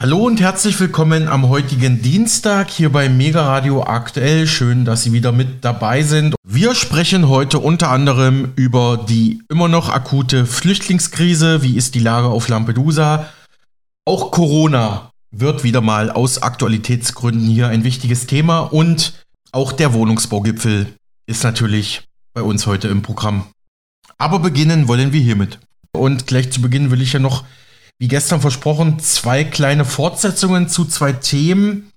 Hallo und herzlich willkommen am heutigen Dienstag hier bei Mega Radio Aktuell. Schön, dass Sie wieder mit dabei sind. Wir sprechen heute unter anderem über die immer noch akute Flüchtlingskrise. Wie ist die Lage auf Lampedusa? Auch Corona wird wieder mal aus Aktualitätsgründen hier ein wichtiges Thema und auch der Wohnungsbaugipfel ist natürlich bei uns heute im Programm. Aber beginnen wollen wir hiermit. Und gleich zu Beginn will ich ja noch wie gestern versprochen, zwei kleine Fortsetzungen zu zwei Themen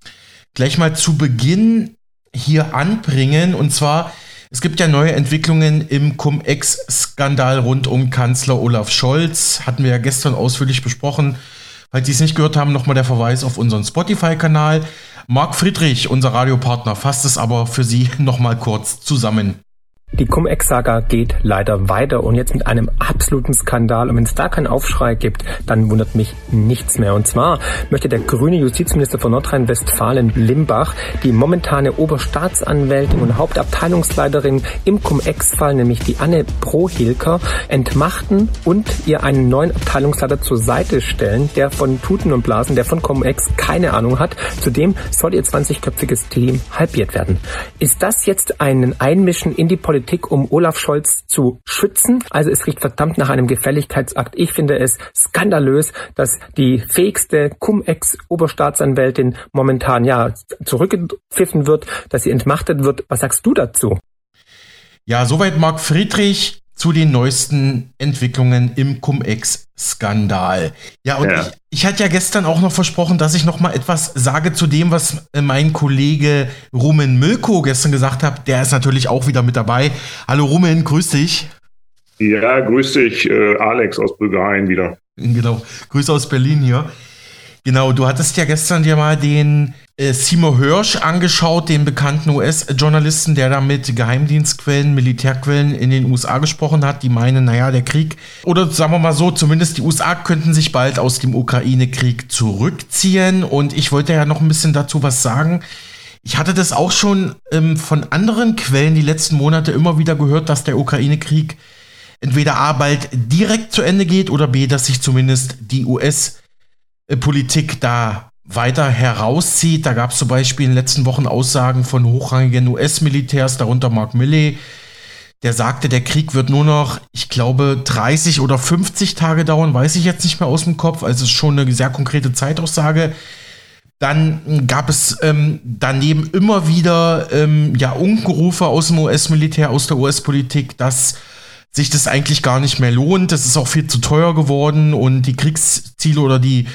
gleich mal zu Beginn hier anbringen. Und zwar, es gibt ja neue Entwicklungen im Cum-Ex-Skandal rund um Kanzler Olaf Scholz. Hatten wir ja gestern ausführlich besprochen. Falls Sie es nicht gehört haben, nochmal der Verweis auf unseren Spotify-Kanal. Marc Friedrich, unser Radiopartner, fasst es aber für Sie nochmal kurz zusammen. Die Cum-Ex-Saga geht leider weiter und jetzt mit einem absoluten Skandal. Und wenn es da keinen Aufschrei gibt, dann wundert mich nichts mehr. Und zwar möchte der grüne Justizminister von Nordrhein-Westfalen, Limbach, die momentane Oberstaatsanwältin und Hauptabteilungsleiterin im Cum-Ex-Fall, nämlich die Anne Prohilker, entmachten und ihr einen neuen Abteilungsleiter zur Seite stellen, der von Tuten und Blasen, der von Cum-Ex keine Ahnung hat. Zudem soll ihr 20-köpfiges Team halbiert werden. Ist das jetzt ein Einmischen in die Politik? Politik, um Olaf Scholz zu schützen. Also es riecht verdammt nach einem Gefälligkeitsakt. Ich finde es skandalös, dass die fähigste Cum-Ex-Oberstaatsanwältin momentan ja zurückgepfiffen wird, dass sie entmachtet wird. Was sagst du dazu? Ja, soweit Marc Friedrich zu den neuesten Entwicklungen im Cum-Ex-Skandal. Ja, und ja. Ich, ich hatte ja gestern auch noch versprochen, dass ich noch mal etwas sage zu dem, was äh, mein Kollege Rumen Milko gestern gesagt hat. Der ist natürlich auch wieder mit dabei. Hallo Rumen, grüß dich. Ja, grüß dich, äh, Alex aus Bulgarien wieder. Genau, Grüße aus Berlin hier. Genau, du hattest ja gestern dir mal den äh, Seymour Hirsch angeschaut, den bekannten US-Journalisten, der da mit Geheimdienstquellen, Militärquellen in den USA gesprochen hat, die meinen, naja, der Krieg, oder sagen wir mal so, zumindest die USA könnten sich bald aus dem Ukraine-Krieg zurückziehen. Und ich wollte ja noch ein bisschen dazu was sagen. Ich hatte das auch schon ähm, von anderen Quellen die letzten Monate immer wieder gehört, dass der Ukraine-Krieg entweder A bald direkt zu Ende geht oder B, dass sich zumindest die US- Politik da weiter herauszieht. Da gab es zum Beispiel in den letzten Wochen Aussagen von hochrangigen US-Militärs, darunter Mark Milley, der sagte, der Krieg wird nur noch, ich glaube, 30 oder 50 Tage dauern, weiß ich jetzt nicht mehr aus dem Kopf. Also ist schon eine sehr konkrete Zeitaussage. Dann gab es ähm, daneben immer wieder ähm, ja, Unkenrufe aus dem US-Militär, aus der US-Politik, dass sich das eigentlich gar nicht mehr lohnt. Das ist auch viel zu teuer geworden und die Kriegsziele oder die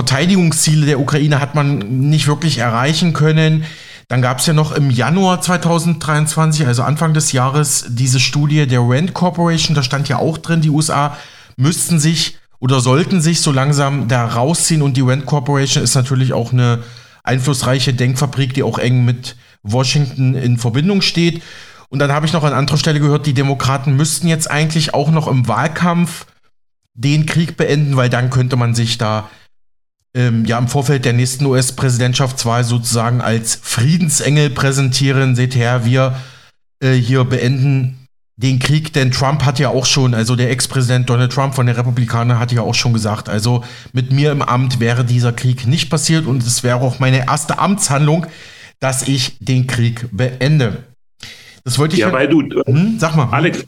Verteidigungsziele der Ukraine hat man nicht wirklich erreichen können. Dann gab es ja noch im Januar 2023, also Anfang des Jahres, diese Studie der Rand Corporation. Da stand ja auch drin, die USA müssten sich oder sollten sich so langsam da rausziehen. Und die Rand Corporation ist natürlich auch eine einflussreiche Denkfabrik, die auch eng mit Washington in Verbindung steht. Und dann habe ich noch an anderer Stelle gehört, die Demokraten müssten jetzt eigentlich auch noch im Wahlkampf den Krieg beenden, weil dann könnte man sich da ähm, ja im Vorfeld der nächsten US-Präsidentschaftswahl sozusagen als Friedensengel präsentieren. Seht her, wir äh, hier beenden den Krieg, denn Trump hat ja auch schon, also der Ex-Präsident Donald Trump von den Republikanern hat ja auch schon gesagt, also mit mir im Amt wäre dieser Krieg nicht passiert und es wäre auch meine erste Amtshandlung, dass ich den Krieg beende. Das wollte ich ja, weil du, hm, sag mal, Alex,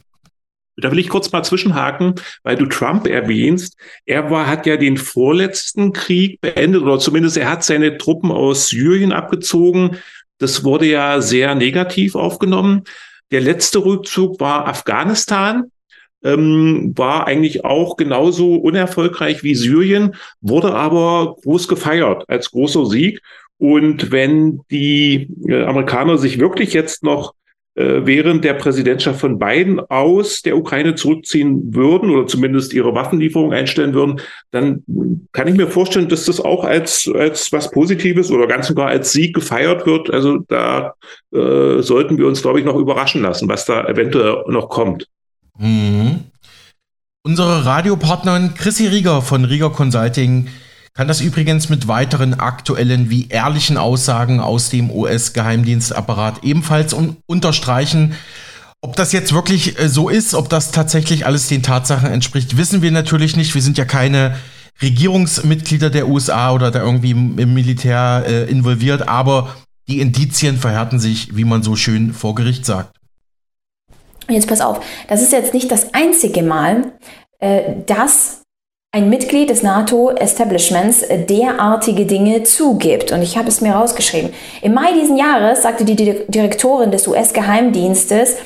da will ich kurz mal zwischenhaken, weil du Trump erwähnst. Er war, hat ja den vorletzten Krieg beendet oder zumindest er hat seine Truppen aus Syrien abgezogen. Das wurde ja sehr negativ aufgenommen. Der letzte Rückzug war Afghanistan, ähm, war eigentlich auch genauso unerfolgreich wie Syrien, wurde aber groß gefeiert als großer Sieg. Und wenn die äh, Amerikaner sich wirklich jetzt noch während der Präsidentschaft von Biden aus der Ukraine zurückziehen würden oder zumindest ihre Waffenlieferung einstellen würden, dann kann ich mir vorstellen, dass das auch als, als was Positives oder ganz sogar als Sieg gefeiert wird. Also da äh, sollten wir uns, glaube ich, noch überraschen lassen, was da eventuell noch kommt. Mhm. Unsere Radiopartnerin Chrissy Rieger von Rieger Consulting kann das übrigens mit weiteren aktuellen wie ehrlichen Aussagen aus dem US-Geheimdienstapparat ebenfalls un unterstreichen. Ob das jetzt wirklich äh, so ist, ob das tatsächlich alles den Tatsachen entspricht, wissen wir natürlich nicht. Wir sind ja keine Regierungsmitglieder der USA oder da irgendwie im Militär äh, involviert, aber die Indizien verhärten sich, wie man so schön vor Gericht sagt. Jetzt pass auf, das ist jetzt nicht das einzige Mal, äh, dass ein Mitglied des NATO-Establishments derartige Dinge zugibt. Und ich habe es mir rausgeschrieben. Im Mai diesen Jahres sagte die Direktorin des US-Geheimdienstes,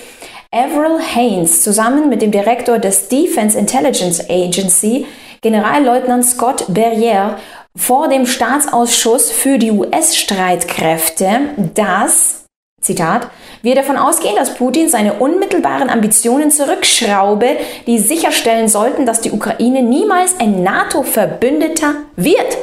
Avril Haines, zusammen mit dem Direktor des Defense Intelligence Agency, Generalleutnant Scott Berriere, vor dem Staatsausschuss für die US-Streitkräfte, dass, Zitat, wir davon ausgehen, dass Putin seine unmittelbaren Ambitionen zurückschraube, die sicherstellen sollten, dass die Ukraine niemals ein NATO-Verbündeter wird.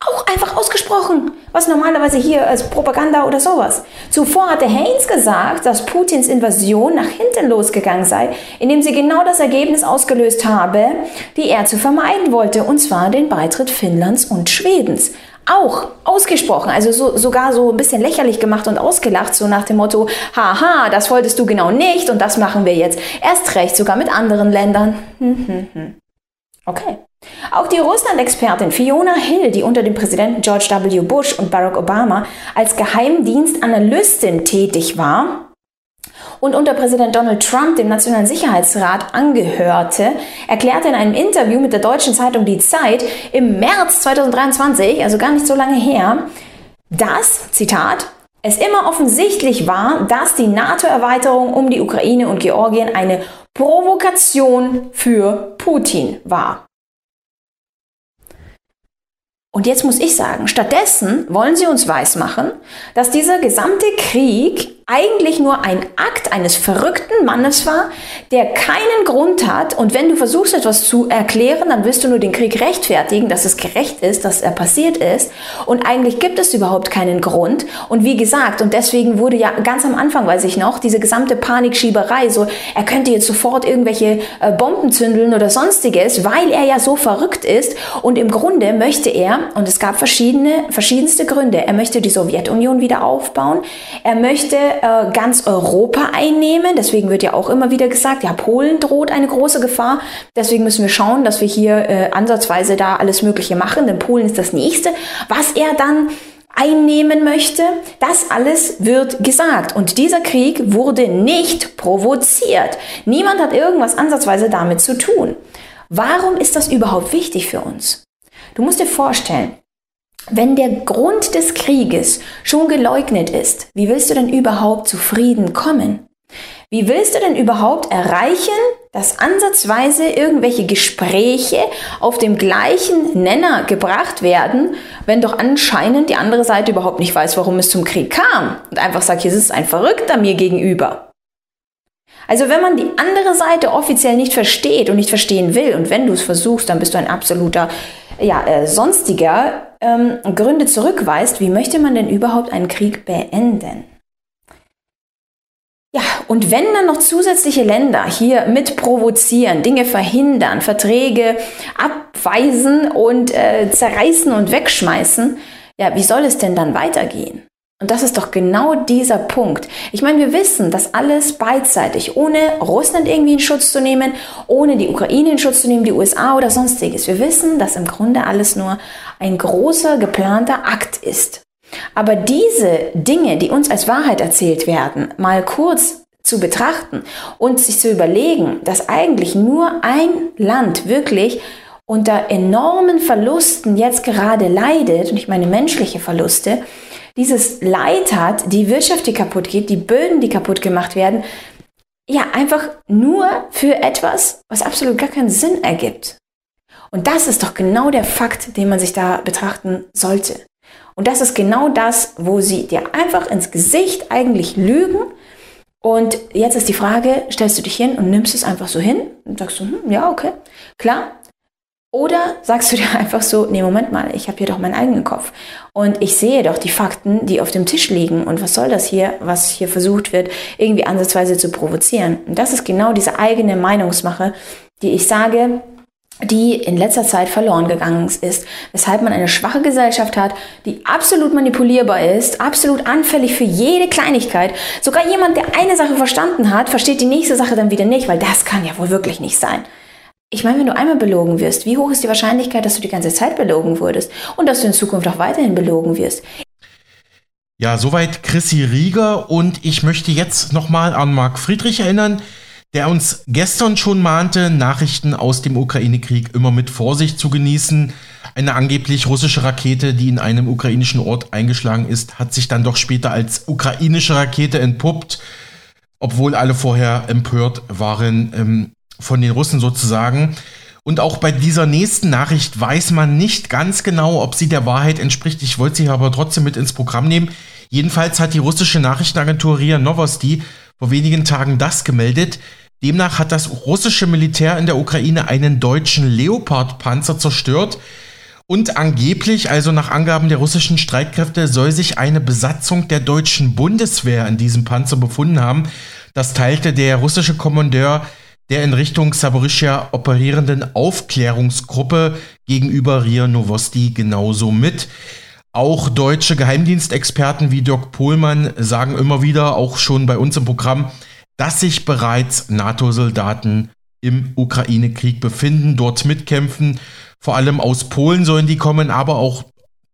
Auch einfach ausgesprochen, was normalerweise hier als Propaganda oder sowas. Zuvor hatte Haynes gesagt, dass Putins Invasion nach hinten losgegangen sei, indem sie genau das Ergebnis ausgelöst habe, die er zu vermeiden wollte, und zwar den Beitritt Finnlands und Schwedens auch ausgesprochen, also so, sogar so ein bisschen lächerlich gemacht und ausgelacht, so nach dem Motto, haha, das wolltest du genau nicht und das machen wir jetzt erst recht, sogar mit anderen Ländern. Okay. Auch die Russland-Expertin Fiona Hill, die unter dem Präsidenten George W. Bush und Barack Obama als Geheimdienstanalystin tätig war, und unter Präsident Donald Trump dem Nationalen Sicherheitsrat angehörte, erklärte in einem Interview mit der deutschen Zeitung Die Zeit im März 2023, also gar nicht so lange her, dass, Zitat, es immer offensichtlich war, dass die NATO-Erweiterung um die Ukraine und Georgien eine Provokation für Putin war. Und jetzt muss ich sagen, stattdessen wollen sie uns weismachen, dass dieser gesamte Krieg eigentlich nur ein Akt eines verrückten Mannes war, der keinen Grund hat. Und wenn du versuchst, etwas zu erklären, dann willst du nur den Krieg rechtfertigen, dass es gerecht ist, dass er passiert ist. Und eigentlich gibt es überhaupt keinen Grund. Und wie gesagt, und deswegen wurde ja ganz am Anfang, weiß ich noch, diese gesamte Panikschieberei, so er könnte jetzt sofort irgendwelche äh, Bomben zündeln oder sonstiges, weil er ja so verrückt ist. Und im Grunde möchte er, und es gab verschiedene, verschiedenste Gründe, er möchte die Sowjetunion wieder aufbauen, er möchte äh, ganz Europa einnehmen. Deswegen wird ja auch immer wieder gesagt, ja, Polen droht eine große Gefahr. Deswegen müssen wir schauen, dass wir hier äh, ansatzweise da alles Mögliche machen, denn Polen ist das nächste, was er dann einnehmen möchte. Das alles wird gesagt. Und dieser Krieg wurde nicht provoziert. Niemand hat irgendwas ansatzweise damit zu tun. Warum ist das überhaupt wichtig für uns? Du musst dir vorstellen, wenn der Grund des Krieges schon geleugnet ist, wie willst du denn überhaupt zu Frieden kommen? Wie willst du denn überhaupt erreichen, dass ansatzweise irgendwelche Gespräche auf dem gleichen Nenner gebracht werden, wenn doch anscheinend die andere Seite überhaupt nicht weiß, warum es zum Krieg kam und einfach sagt, hier ist ein Verrückter mir gegenüber? Also wenn man die andere Seite offiziell nicht versteht und nicht verstehen will und wenn du es versuchst, dann bist du ein absoluter ja, äh, sonstiger ähm, Gründe zurückweist, wie möchte man denn überhaupt einen Krieg beenden? Ja, und wenn dann noch zusätzliche Länder hier mit provozieren, Dinge verhindern, Verträge abweisen und äh, zerreißen und wegschmeißen, ja, wie soll es denn dann weitergehen? Und das ist doch genau dieser Punkt. Ich meine, wir wissen, dass alles beidseitig, ohne Russland irgendwie in Schutz zu nehmen, ohne die Ukraine in Schutz zu nehmen, die USA oder sonstiges. Wir wissen, dass im Grunde alles nur ein großer geplanter Akt ist. Aber diese Dinge, die uns als Wahrheit erzählt werden, mal kurz zu betrachten und sich zu überlegen, dass eigentlich nur ein Land wirklich unter enormen Verlusten jetzt gerade leidet, und ich meine menschliche Verluste, dieses Leid hat, die Wirtschaft, die kaputt geht, die Böden, die kaputt gemacht werden, ja, einfach nur für etwas, was absolut gar keinen Sinn ergibt. Und das ist doch genau der Fakt, den man sich da betrachten sollte. Und das ist genau das, wo sie dir einfach ins Gesicht eigentlich lügen. Und jetzt ist die Frage, stellst du dich hin und nimmst es einfach so hin und sagst du, hm, ja, okay, klar, oder sagst du dir einfach so, nee, Moment mal, ich habe hier doch meinen eigenen Kopf. Und ich sehe doch die Fakten, die auf dem Tisch liegen. Und was soll das hier, was hier versucht wird, irgendwie ansatzweise zu provozieren? Und das ist genau diese eigene Meinungsmache, die ich sage, die in letzter Zeit verloren gegangen ist, weshalb man eine schwache Gesellschaft hat, die absolut manipulierbar ist, absolut anfällig für jede Kleinigkeit. Sogar jemand, der eine Sache verstanden hat, versteht die nächste Sache dann wieder nicht, weil das kann ja wohl wirklich nicht sein. Ich meine, wenn du einmal belogen wirst, wie hoch ist die Wahrscheinlichkeit, dass du die ganze Zeit belogen wurdest und dass du in Zukunft auch weiterhin belogen wirst? Ja, soweit Chrissy Rieger und ich möchte jetzt nochmal an Marc Friedrich erinnern, der uns gestern schon mahnte, Nachrichten aus dem Ukraine-Krieg immer mit Vorsicht zu genießen. Eine angeblich russische Rakete, die in einem ukrainischen Ort eingeschlagen ist, hat sich dann doch später als ukrainische Rakete entpuppt, obwohl alle vorher empört waren. Von den Russen sozusagen. Und auch bei dieser nächsten Nachricht weiß man nicht ganz genau, ob sie der Wahrheit entspricht. Ich wollte sie aber trotzdem mit ins Programm nehmen. Jedenfalls hat die russische Nachrichtenagentur RIA Novosti vor wenigen Tagen das gemeldet. Demnach hat das russische Militär in der Ukraine einen deutschen Leopard-Panzer zerstört. Und angeblich, also nach Angaben der russischen Streitkräfte, soll sich eine Besatzung der deutschen Bundeswehr in diesem Panzer befunden haben. Das teilte der russische Kommandeur der in Richtung Saborischia operierenden Aufklärungsgruppe gegenüber RIA Novosti genauso mit. Auch deutsche Geheimdienstexperten wie Dirk Pohlmann sagen immer wieder, auch schon bei uns im Programm, dass sich bereits NATO-Soldaten im Ukraine-Krieg befinden, dort mitkämpfen. Vor allem aus Polen sollen die kommen, aber auch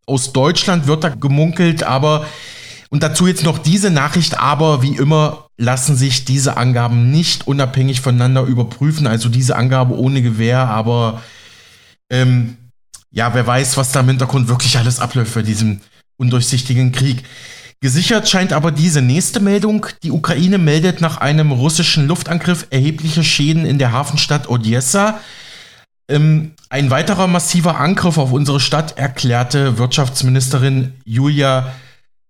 aus Deutschland wird da gemunkelt, aber und dazu jetzt noch diese Nachricht, aber wie immer lassen sich diese Angaben nicht unabhängig voneinander überprüfen. Also diese Angabe ohne Gewehr, aber ähm, ja, wer weiß, was da im Hintergrund wirklich alles abläuft bei diesem undurchsichtigen Krieg. Gesichert scheint aber diese nächste Meldung. Die Ukraine meldet nach einem russischen Luftangriff erhebliche Schäden in der Hafenstadt Odessa. Ähm, ein weiterer massiver Angriff auf unsere Stadt erklärte Wirtschaftsministerin Julia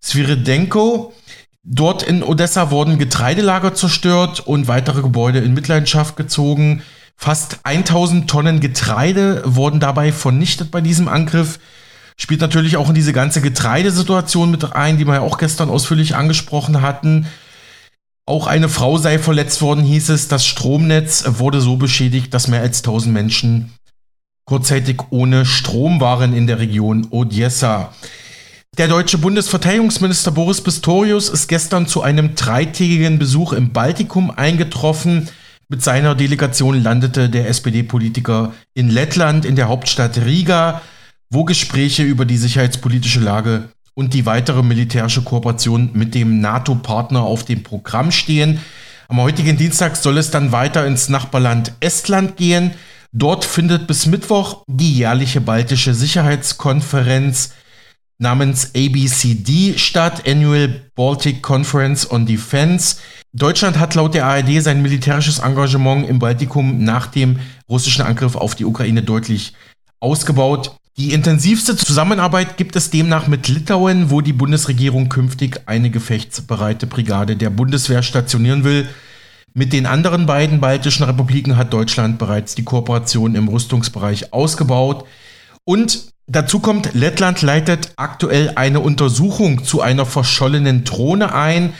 Sviridenko. Dort in Odessa wurden Getreidelager zerstört und weitere Gebäude in Mitleidenschaft gezogen. Fast 1000 Tonnen Getreide wurden dabei vernichtet bei diesem Angriff. Spielt natürlich auch in diese ganze Getreidesituation mit ein, die wir ja auch gestern ausführlich angesprochen hatten. Auch eine Frau sei verletzt worden, hieß es. Das Stromnetz wurde so beschädigt, dass mehr als 1000 Menschen kurzzeitig ohne Strom waren in der Region Odessa. Der deutsche Bundesverteidigungsminister Boris Pistorius ist gestern zu einem dreitägigen Besuch im Baltikum eingetroffen. Mit seiner Delegation landete der SPD-Politiker in Lettland, in der Hauptstadt Riga, wo Gespräche über die sicherheitspolitische Lage und die weitere militärische Kooperation mit dem NATO-Partner auf dem Programm stehen. Am heutigen Dienstag soll es dann weiter ins Nachbarland Estland gehen. Dort findet bis Mittwoch die jährliche baltische Sicherheitskonferenz namens ABCD statt, Annual Baltic Conference on Defense. Deutschland hat laut der ARD sein militärisches Engagement im Baltikum nach dem russischen Angriff auf die Ukraine deutlich ausgebaut. Die intensivste Zusammenarbeit gibt es demnach mit Litauen, wo die Bundesregierung künftig eine gefechtsbereite Brigade der Bundeswehr stationieren will. Mit den anderen beiden baltischen Republiken hat Deutschland bereits die Kooperation im Rüstungsbereich ausgebaut. Und Dazu kommt, Lettland leitet aktuell eine Untersuchung zu einer verschollenen Drohne ein.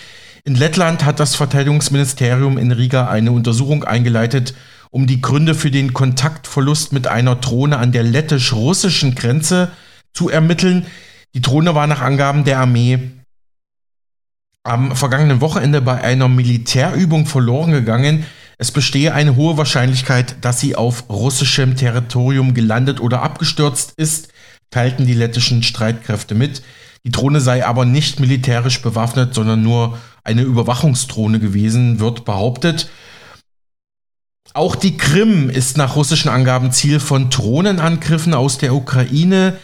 In Lettland hat das Verteidigungsministerium in Riga eine Untersuchung eingeleitet, um die Gründe für den Kontaktverlust mit einer Drohne an der lettisch-russischen Grenze zu ermitteln. Die Drohne war nach Angaben der Armee am vergangenen Wochenende bei einer Militärübung verloren gegangen. Es bestehe eine hohe Wahrscheinlichkeit, dass sie auf russischem Territorium gelandet oder abgestürzt ist, teilten die lettischen Streitkräfte mit. Die Drohne sei aber nicht militärisch bewaffnet, sondern nur eine Überwachungsdrohne gewesen, wird behauptet. Auch die Krim ist nach russischen Angaben Ziel von Drohnenangriffen aus der Ukraine.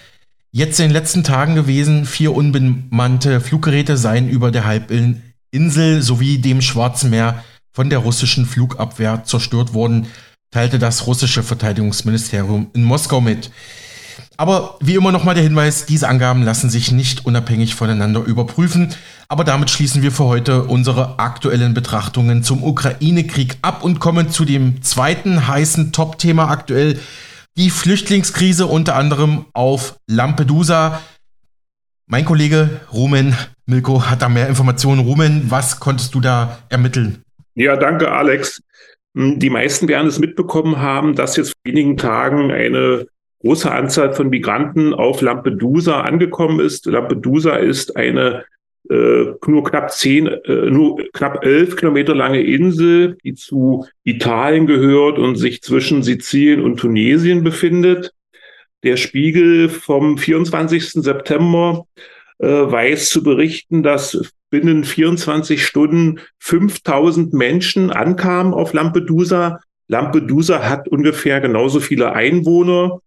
Jetzt in den letzten Tagen gewesen, vier unbemannte Fluggeräte seien über der Halbinsel sowie dem Schwarzen Meer von der russischen Flugabwehr zerstört wurden, teilte das russische Verteidigungsministerium in Moskau mit. Aber wie immer nochmal der Hinweis, diese Angaben lassen sich nicht unabhängig voneinander überprüfen. Aber damit schließen wir für heute unsere aktuellen Betrachtungen zum Ukraine-Krieg ab und kommen zu dem zweiten heißen Top-Thema aktuell, die Flüchtlingskrise unter anderem auf Lampedusa. Mein Kollege Rumen Milko hat da mehr Informationen. Rumen, was konntest du da ermitteln? Ja, danke, Alex. Hm, die meisten werden es mitbekommen haben, dass jetzt vor wenigen Tagen eine große Anzahl von Migranten auf Lampedusa angekommen ist. Lampedusa ist eine äh, nur knapp zehn, äh, nur knapp elf Kilometer lange Insel, die zu Italien gehört und sich zwischen Sizilien und Tunesien befindet. Der Spiegel vom 24. September äh, weiß zu berichten, dass binnen 24 Stunden 5000 Menschen ankamen auf Lampedusa. Lampedusa hat ungefähr genauso viele Einwohner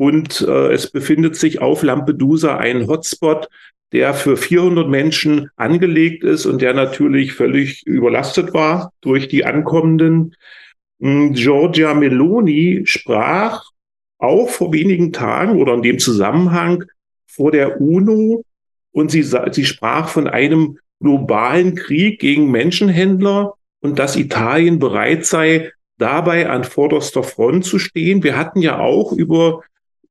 und äh, es befindet sich auf Lampedusa ein Hotspot, der für 400 Menschen angelegt ist und der natürlich völlig überlastet war durch die Ankommenden. Hm, Giorgia Meloni sprach auch vor wenigen Tagen oder in dem Zusammenhang vor der UNO und sie, sie sprach von einem globalen Krieg gegen Menschenhändler und dass Italien bereit sei, dabei an vorderster Front zu stehen. Wir hatten ja auch über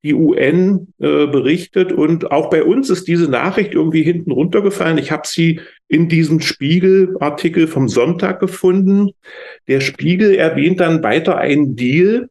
die UN äh, berichtet und auch bei uns ist diese Nachricht irgendwie hinten runtergefallen. Ich habe sie in diesem Spiegel-Artikel vom Sonntag gefunden. Der Spiegel erwähnt dann weiter einen Deal,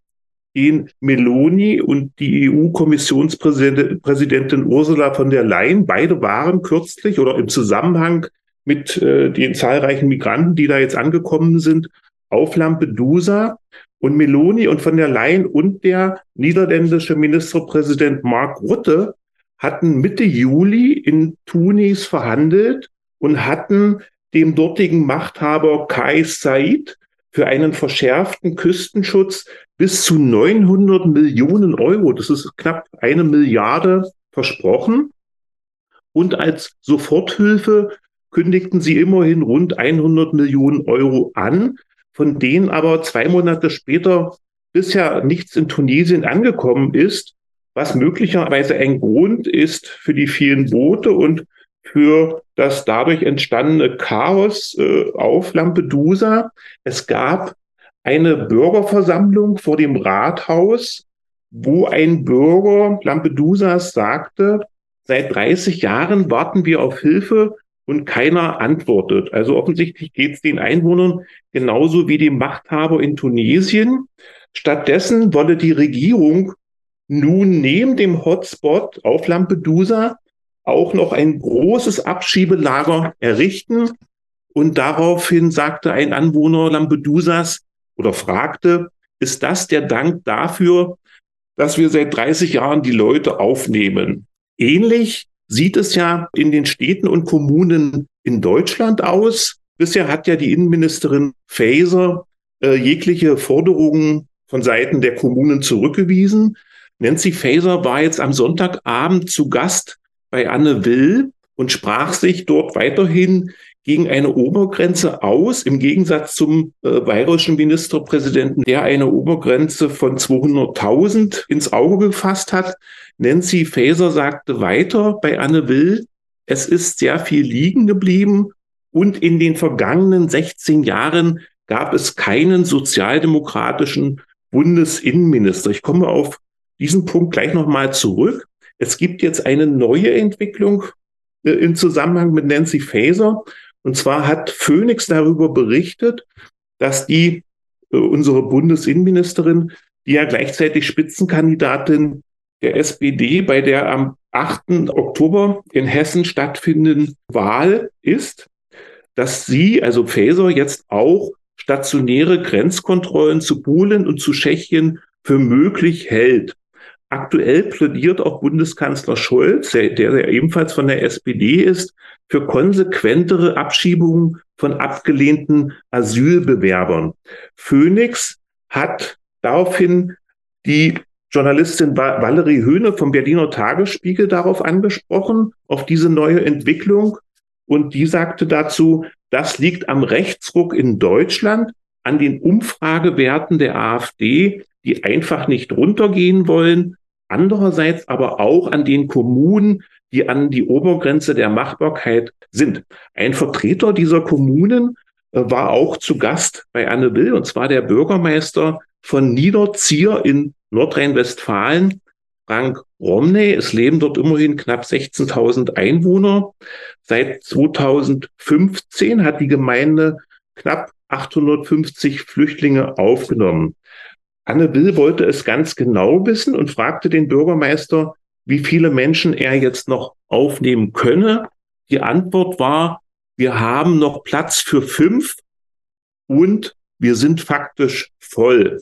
den Meloni und die EU-Kommissionspräsidentin Ursula von der Leyen, beide waren kürzlich oder im Zusammenhang mit äh, den zahlreichen Migranten, die da jetzt angekommen sind, auf Lampedusa und Meloni und von der Leyen und der niederländische Ministerpräsident Mark Rutte hatten Mitte Juli in Tunis verhandelt und hatten dem dortigen Machthaber Kai Said für einen verschärften Küstenschutz bis zu 900 Millionen Euro, das ist knapp eine Milliarde, versprochen. Und als Soforthilfe kündigten sie immerhin rund 100 Millionen Euro an, von denen aber zwei Monate später bisher nichts in Tunesien angekommen ist, was möglicherweise ein Grund ist für die vielen Boote und für das dadurch entstandene Chaos äh, auf Lampedusa. Es gab eine Bürgerversammlung vor dem Rathaus, wo ein Bürger Lampedusas sagte, seit 30 Jahren warten wir auf Hilfe und keiner antwortet. Also offensichtlich geht es den Einwohnern genauso wie dem Machthaber in Tunesien. Stattdessen wolle die Regierung nun neben dem Hotspot auf Lampedusa auch noch ein großes Abschiebelager errichten. Und daraufhin sagte ein Anwohner Lampedusas oder fragte, ist das der Dank dafür, dass wir seit 30 Jahren die Leute aufnehmen? Ähnlich sieht es ja in den Städten und Kommunen in Deutschland aus. Bisher hat ja die Innenministerin Faeser äh, jegliche Forderungen von Seiten der Kommunen zurückgewiesen. Nancy Faeser war jetzt am Sonntagabend zu Gast bei Anne Will und sprach sich dort weiterhin gegen eine Obergrenze aus, im Gegensatz zum äh, bayerischen Ministerpräsidenten, der eine Obergrenze von 200.000 ins Auge gefasst hat. Nancy Faeser sagte weiter bei Anne Will, es ist sehr viel liegen geblieben und in den vergangenen 16 Jahren gab es keinen sozialdemokratischen Bundesinnenminister. Ich komme auf diesen Punkt gleich nochmal zurück. Es gibt jetzt eine neue Entwicklung äh, im Zusammenhang mit Nancy Faeser. Und zwar hat Phoenix darüber berichtet, dass die, äh, unsere Bundesinnenministerin, die ja gleichzeitig Spitzenkandidatin der SPD bei der am 8. Oktober in Hessen stattfindenden Wahl ist, dass sie, also Faeser, jetzt auch stationäre Grenzkontrollen zu Polen und zu Tschechien für möglich hält. Aktuell plädiert auch Bundeskanzler Scholz, der, der ebenfalls von der SPD ist, für konsequentere Abschiebungen von abgelehnten Asylbewerbern. Phoenix hat daraufhin die Journalistin Valerie Höhne vom Berliner Tagesspiegel darauf angesprochen, auf diese neue Entwicklung. Und die sagte dazu, das liegt am Rechtsruck in Deutschland, an den Umfragewerten der AfD, die einfach nicht runtergehen wollen. Andererseits aber auch an den Kommunen, die an die Obergrenze der Machbarkeit sind. Ein Vertreter dieser Kommunen äh, war auch zu Gast bei Anne Will, und zwar der Bürgermeister von Niederzier in Nordrhein-Westfalen, Frank Romney. Es leben dort immerhin knapp 16.000 Einwohner. Seit 2015 hat die Gemeinde knapp 850 Flüchtlinge aufgenommen. Anne Will wollte es ganz genau wissen und fragte den Bürgermeister, wie viele Menschen er jetzt noch aufnehmen könne. Die Antwort war, wir haben noch Platz für fünf und wir sind faktisch voll.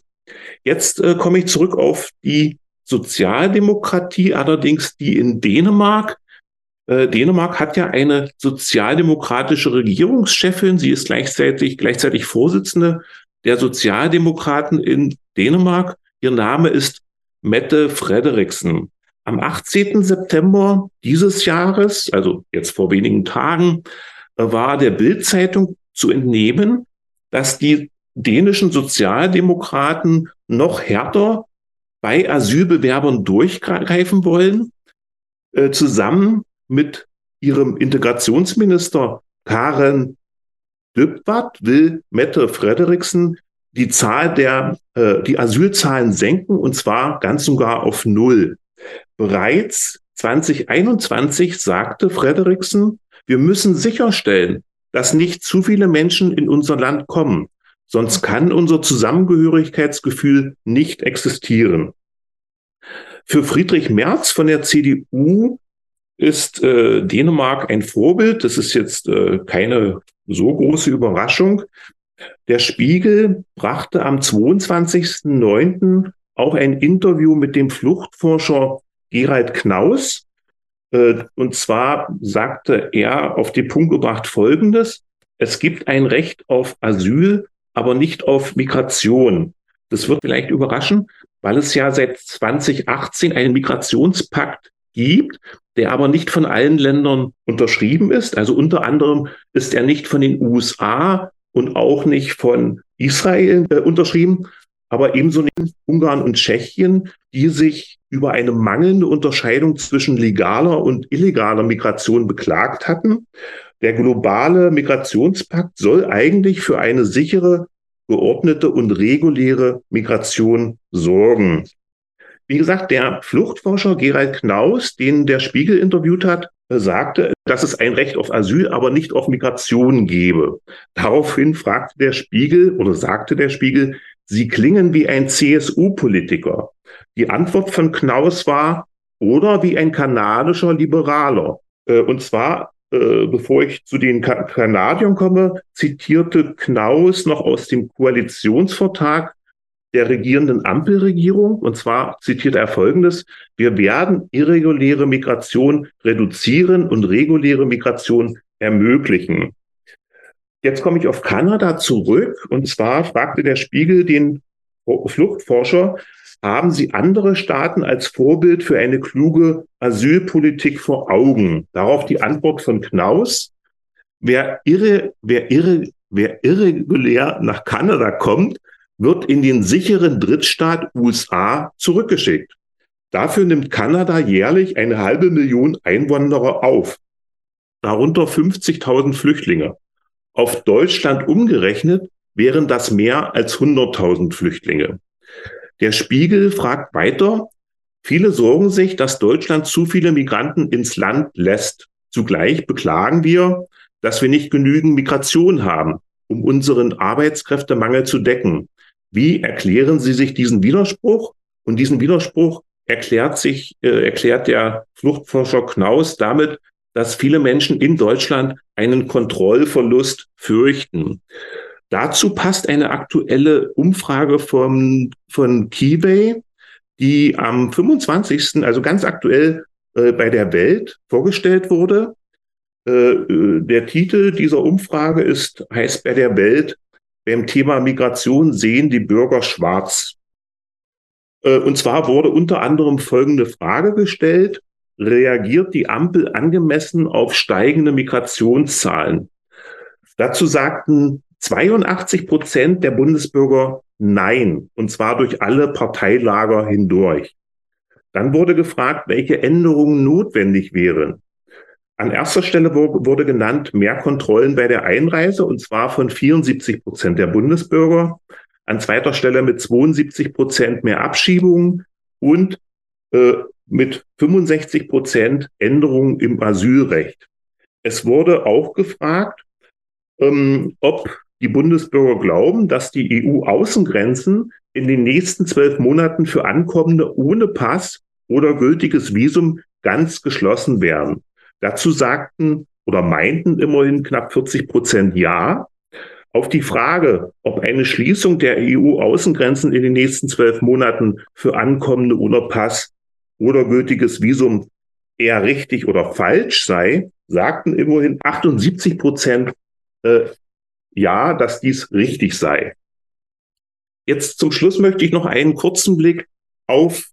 Jetzt äh, komme ich zurück auf die Sozialdemokratie, allerdings die in Dänemark. Äh, Dänemark hat ja eine sozialdemokratische Regierungschefin. Sie ist gleichzeitig, gleichzeitig Vorsitzende der Sozialdemokraten in Dänemark. Ihr Name ist Mette Frederiksen. Am 18. September dieses Jahres, also jetzt vor wenigen Tagen, äh, war der Bildzeitung zu entnehmen, dass die dänischen Sozialdemokraten noch härter bei Asylbewerbern durchgreifen wollen, äh, zusammen mit ihrem Integrationsminister Karen Dybwad will Mette Frederiksen die Zahl der, äh, die Asylzahlen senken und zwar ganz und gar auf Null. Bereits 2021 sagte Frederiksen, wir müssen sicherstellen, dass nicht zu viele Menschen in unser Land kommen. Sonst kann unser Zusammengehörigkeitsgefühl nicht existieren. Für Friedrich Merz von der CDU ist äh, Dänemark ein Vorbild. Das ist jetzt äh, keine so große Überraschung. Der Spiegel brachte am 22.09. auch ein Interview mit dem Fluchtforscher Gerald Knaus. Äh, und zwar sagte er auf den Punkt gebracht Folgendes. Es gibt ein Recht auf Asyl, aber nicht auf Migration. Das wird vielleicht überraschen, weil es ja seit 2018 einen Migrationspakt gibt, der aber nicht von allen Ländern unterschrieben ist. Also unter anderem ist er nicht von den USA und auch nicht von Israel äh, unterschrieben, aber ebenso nicht Ungarn und Tschechien, die sich über eine mangelnde Unterscheidung zwischen legaler und illegaler Migration beklagt hatten. Der globale Migrationspakt soll eigentlich für eine sichere, geordnete und reguläre Migration sorgen. Wie gesagt, der Fluchtforscher Gerald Knaus, den der Spiegel interviewt hat, sagte, dass es ein Recht auf Asyl, aber nicht auf Migration gebe. Daraufhin fragte der Spiegel oder sagte der Spiegel, Sie klingen wie ein CSU-Politiker. Die Antwort von Knaus war, oder wie ein kanadischer Liberaler. Äh, und zwar äh, bevor ich zu den Kanadiern komme, zitierte Knaus noch aus dem Koalitionsvertrag der regierenden Ampelregierung. Und zwar zitiert er Folgendes. Wir werden irreguläre Migration reduzieren und reguläre Migration ermöglichen. Jetzt komme ich auf Kanada zurück. Und zwar fragte der Spiegel den Fluchtforscher, haben Sie andere Staaten als Vorbild für eine kluge Asylpolitik vor Augen? Darauf die Antwort von Knaus. Wer, irre, wer, irre, wer irregulär nach Kanada kommt, wird in den sicheren Drittstaat USA zurückgeschickt. Dafür nimmt Kanada jährlich eine halbe Million Einwanderer auf, darunter 50.000 Flüchtlinge. Auf Deutschland umgerechnet wären das mehr als 100.000 Flüchtlinge. Der Spiegel fragt weiter, viele sorgen sich, dass Deutschland zu viele Migranten ins Land lässt. Zugleich beklagen wir, dass wir nicht genügend Migration haben, um unseren Arbeitskräftemangel zu decken. Wie erklären Sie sich diesen Widerspruch? Und diesen Widerspruch erklärt sich, äh, erklärt der Fluchtforscher Knaus damit, dass viele Menschen in Deutschland einen Kontrollverlust fürchten. Dazu passt eine aktuelle Umfrage von, von Keyway, die am 25., also ganz aktuell äh, bei der Welt vorgestellt wurde. Äh, äh, der Titel dieser Umfrage ist, heißt bei der Welt, beim Thema Migration sehen die Bürger schwarz. Äh, und zwar wurde unter anderem folgende Frage gestellt. Reagiert die Ampel angemessen auf steigende Migrationszahlen? Dazu sagten 82 Prozent der Bundesbürger Nein, und zwar durch alle Parteilager hindurch. Dann wurde gefragt, welche Änderungen notwendig wären. An erster Stelle wurde genannt mehr Kontrollen bei der Einreise, und zwar von 74 Prozent der Bundesbürger. An zweiter Stelle mit 72 Prozent mehr Abschiebungen und äh, mit 65 Prozent Änderungen im Asylrecht. Es wurde auch gefragt, ähm, ob die Bundesbürger glauben, dass die EU-Außengrenzen in den nächsten zwölf Monaten für Ankommende ohne Pass oder gültiges Visum ganz geschlossen werden. Dazu sagten oder meinten immerhin knapp 40 Prozent ja. Auf die Frage, ob eine Schließung der EU-Außengrenzen in den nächsten zwölf Monaten für Ankommende ohne Pass oder gültiges Visum eher richtig oder falsch sei, sagten immerhin 78 Prozent äh, ja, dass dies richtig sei. Jetzt zum Schluss möchte ich noch einen kurzen Blick auf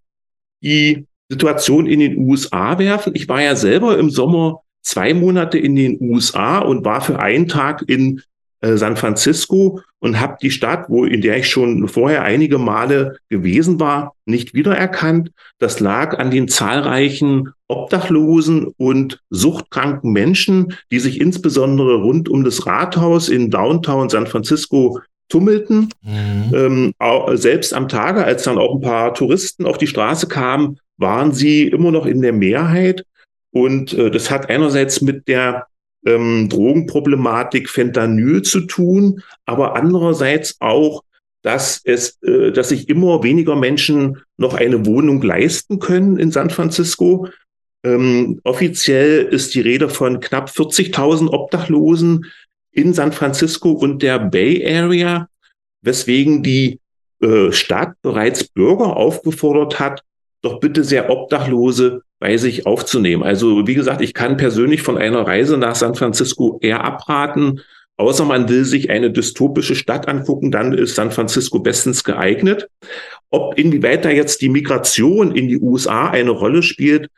die Situation in den USA werfen. Ich war ja selber im Sommer zwei Monate in den USA und war für einen Tag in äh, San Francisco und habe die Stadt, wo in der ich schon vorher einige Male gewesen war, nicht wiedererkannt. Das lag an den zahlreichen Obdachlosen und suchtkranken Menschen, die sich insbesondere rund um das Rathaus in Downtown San Francisco tummelten. Mhm. Ähm, selbst am Tage, als dann auch ein paar Touristen auf die Straße kamen, waren sie immer noch in der Mehrheit. Und äh, das hat einerseits mit der ähm, Drogenproblematik Fentanyl zu tun, aber andererseits auch, dass es, äh, dass sich immer weniger Menschen noch eine Wohnung leisten können in San Francisco. Ähm, offiziell ist die Rede von knapp 40.000 Obdachlosen in San Francisco und der Bay Area, weswegen die äh, Stadt bereits Bürger aufgefordert hat, doch bitte sehr Obdachlose bei sich aufzunehmen. Also wie gesagt, ich kann persönlich von einer Reise nach San Francisco eher abraten, außer man will sich eine dystopische Stadt angucken, dann ist San Francisco bestens geeignet. Ob inwieweit da jetzt die Migration in die USA eine Rolle spielt,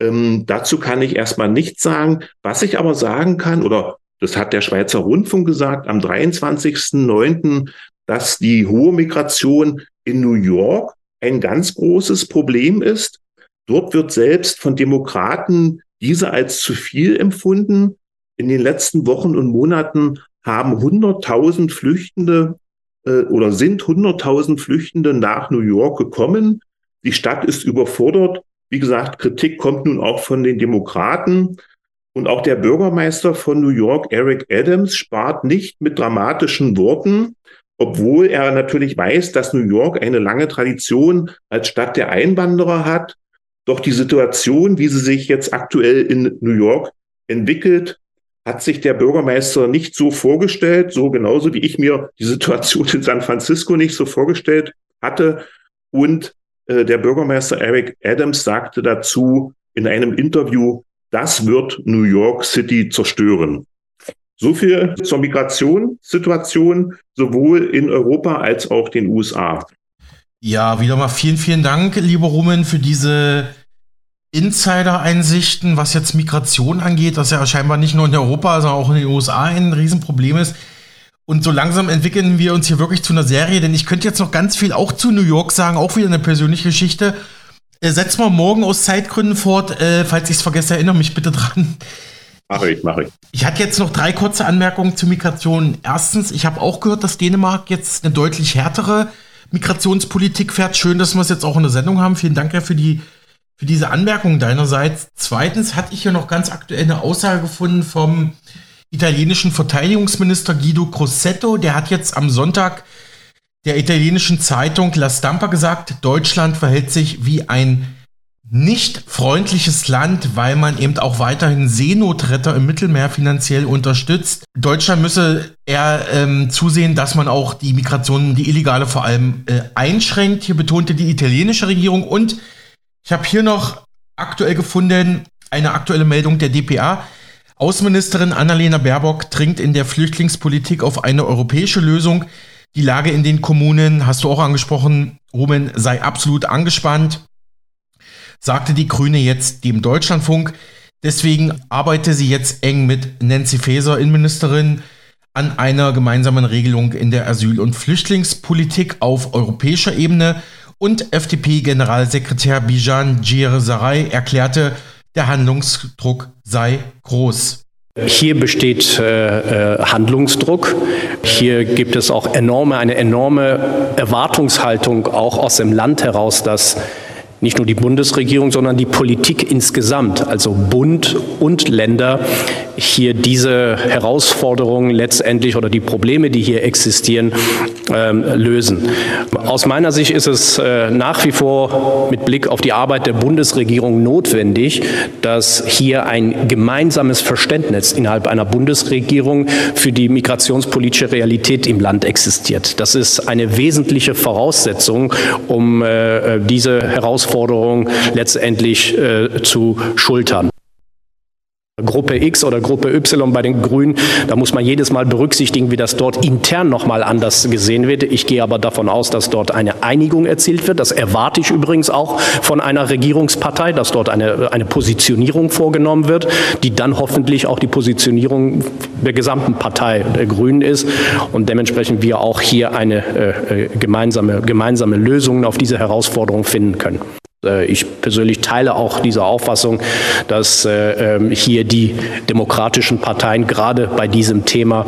ähm, dazu kann ich erstmal nichts sagen. Was ich aber sagen kann, oder das hat der Schweizer Rundfunk gesagt am 23.09., dass die hohe Migration in New York ein ganz großes Problem ist. Dort wird selbst von Demokraten diese als zu viel empfunden. In den letzten Wochen und Monaten haben 100.000 Flüchtende äh, oder sind 100.000 Flüchtende nach New York gekommen. Die Stadt ist überfordert. Wie gesagt, Kritik kommt nun auch von den Demokraten. Und auch der Bürgermeister von New York, Eric Adams, spart nicht mit dramatischen Worten, obwohl er natürlich weiß, dass New York eine lange Tradition als Stadt der Einwanderer hat doch die Situation, wie sie sich jetzt aktuell in New York entwickelt, hat sich der Bürgermeister nicht so vorgestellt, so genauso wie ich mir die Situation in San Francisco nicht so vorgestellt hatte. Und äh, der Bürgermeister Eric Adams sagte dazu in einem Interview, das wird New York City zerstören. So viel zur Migrationssituation sowohl in Europa als auch den USA. Ja, wieder mal vielen, vielen Dank, lieber Rumen, für diese Insider-Einsichten, was jetzt Migration angeht, was ja scheinbar nicht nur in Europa, sondern auch in den USA ein Riesenproblem ist. Und so langsam entwickeln wir uns hier wirklich zu einer Serie, denn ich könnte jetzt noch ganz viel auch zu New York sagen, auch wieder eine persönliche Geschichte. Äh, setz mal morgen aus Zeitgründen fort, äh, falls ich es vergesse, erinnere mich bitte dran. Mache ich, mache ich. Ich hatte jetzt noch drei kurze Anmerkungen zu Migration. Erstens, ich habe auch gehört, dass Dänemark jetzt eine deutlich härtere Migrationspolitik fährt. Schön, dass wir es jetzt auch in der Sendung haben. Vielen Dank ja für die, für diese Anmerkung deinerseits. Zweitens hatte ich hier noch ganz aktuell eine Aussage gefunden vom italienischen Verteidigungsminister Guido Crossetto. Der hat jetzt am Sonntag der italienischen Zeitung La Stampa gesagt, Deutschland verhält sich wie ein nicht freundliches Land, weil man eben auch weiterhin Seenotretter im Mittelmeer finanziell unterstützt. Deutschland müsse eher ähm, zusehen, dass man auch die Migration, die illegale vor allem, äh, einschränkt. Hier betonte die italienische Regierung. Und ich habe hier noch aktuell gefunden, eine aktuelle Meldung der DPA. Außenministerin Annalena Baerbock dringt in der Flüchtlingspolitik auf eine europäische Lösung. Die Lage in den Kommunen, hast du auch angesprochen, Ruben, sei absolut angespannt sagte die Grüne jetzt dem Deutschlandfunk. Deswegen arbeite sie jetzt eng mit Nancy Faeser, Innenministerin, an einer gemeinsamen Regelung in der Asyl- und Flüchtlingspolitik auf europäischer Ebene. Und FDP-Generalsekretär Bijan Djirsaray erklärte, der Handlungsdruck sei groß. Hier besteht äh, äh, Handlungsdruck. Hier gibt es auch enorme, eine enorme Erwartungshaltung auch aus dem Land heraus, dass nicht nur die Bundesregierung, sondern die Politik insgesamt, also Bund und Länder, hier diese Herausforderungen letztendlich oder die Probleme, die hier existieren, ähm, lösen. Aus meiner Sicht ist es äh, nach wie vor mit Blick auf die Arbeit der Bundesregierung notwendig, dass hier ein gemeinsames Verständnis innerhalb einer Bundesregierung für die migrationspolitische Realität im Land existiert. Das ist eine wesentliche Voraussetzung, um äh, diese Herausforderung letztendlich äh, zu schultern. Gruppe X oder Gruppe Y bei den Grünen, da muss man jedes Mal berücksichtigen, wie das dort intern nochmal anders gesehen wird. Ich gehe aber davon aus, dass dort eine Einigung erzielt wird. Das erwarte ich übrigens auch von einer Regierungspartei, dass dort eine, eine Positionierung vorgenommen wird, die dann hoffentlich auch die Positionierung der gesamten Partei der Grünen ist und dementsprechend wir auch hier eine äh, äh gemeinsame, gemeinsame Lösung auf diese Herausforderung finden können. Äh, ich persönlich teile auch diese Auffassung, dass äh, ähm, hier die demokratischen Parteien gerade bei diesem Thema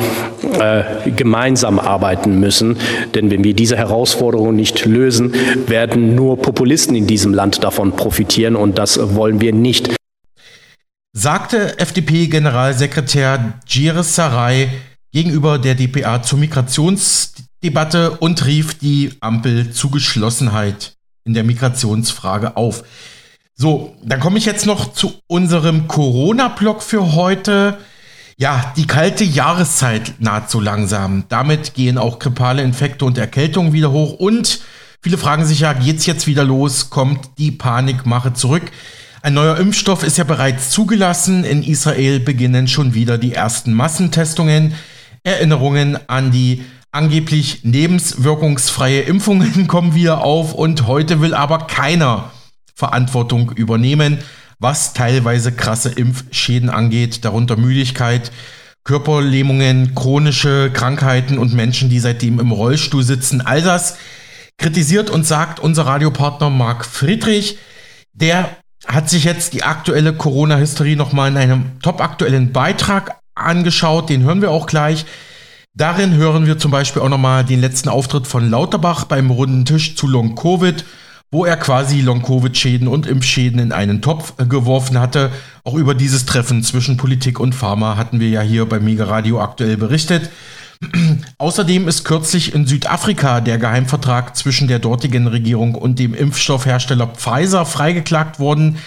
äh, gemeinsam arbeiten müssen. Denn wenn wir diese Herausforderungen nicht lösen, werden nur Populisten in diesem Land davon profitieren und das wollen wir nicht. Sagte FDP-Generalsekretär Gires Sarai gegenüber der DPA zur Migrationsdebatte und rief die Ampel zu Geschlossenheit in der Migrationsfrage auf. So, dann komme ich jetzt noch zu unserem Corona-Block für heute. Ja, die kalte Jahreszeit naht so langsam. Damit gehen auch grippale Infekte und Erkältungen wieder hoch. Und viele fragen sich ja, geht's jetzt wieder los? Kommt die Panikmache zurück? Ein neuer Impfstoff ist ja bereits zugelassen. In Israel beginnen schon wieder die ersten Massentestungen. Erinnerungen an die angeblich lebenswirkungsfreie Impfungen kommen wieder auf und heute will aber keiner Verantwortung übernehmen, was teilweise krasse Impfschäden angeht, darunter Müdigkeit, Körperlähmungen, chronische Krankheiten und Menschen, die seitdem im Rollstuhl sitzen. All das kritisiert und sagt unser Radiopartner Marc Friedrich. Der hat sich jetzt die aktuelle Corona-Hysterie nochmal in einem topaktuellen Beitrag angeschaut. Den hören wir auch gleich. Darin hören wir zum Beispiel auch nochmal den letzten Auftritt von Lauterbach beim runden Tisch zu Long Covid, wo er quasi Long Covid-Schäden und Impfschäden in einen Topf geworfen hatte. Auch über dieses Treffen zwischen Politik und Pharma hatten wir ja hier bei Mega Radio aktuell berichtet. Außerdem ist kürzlich in Südafrika der Geheimvertrag zwischen der dortigen Regierung und dem Impfstoffhersteller Pfizer freigeklagt worden.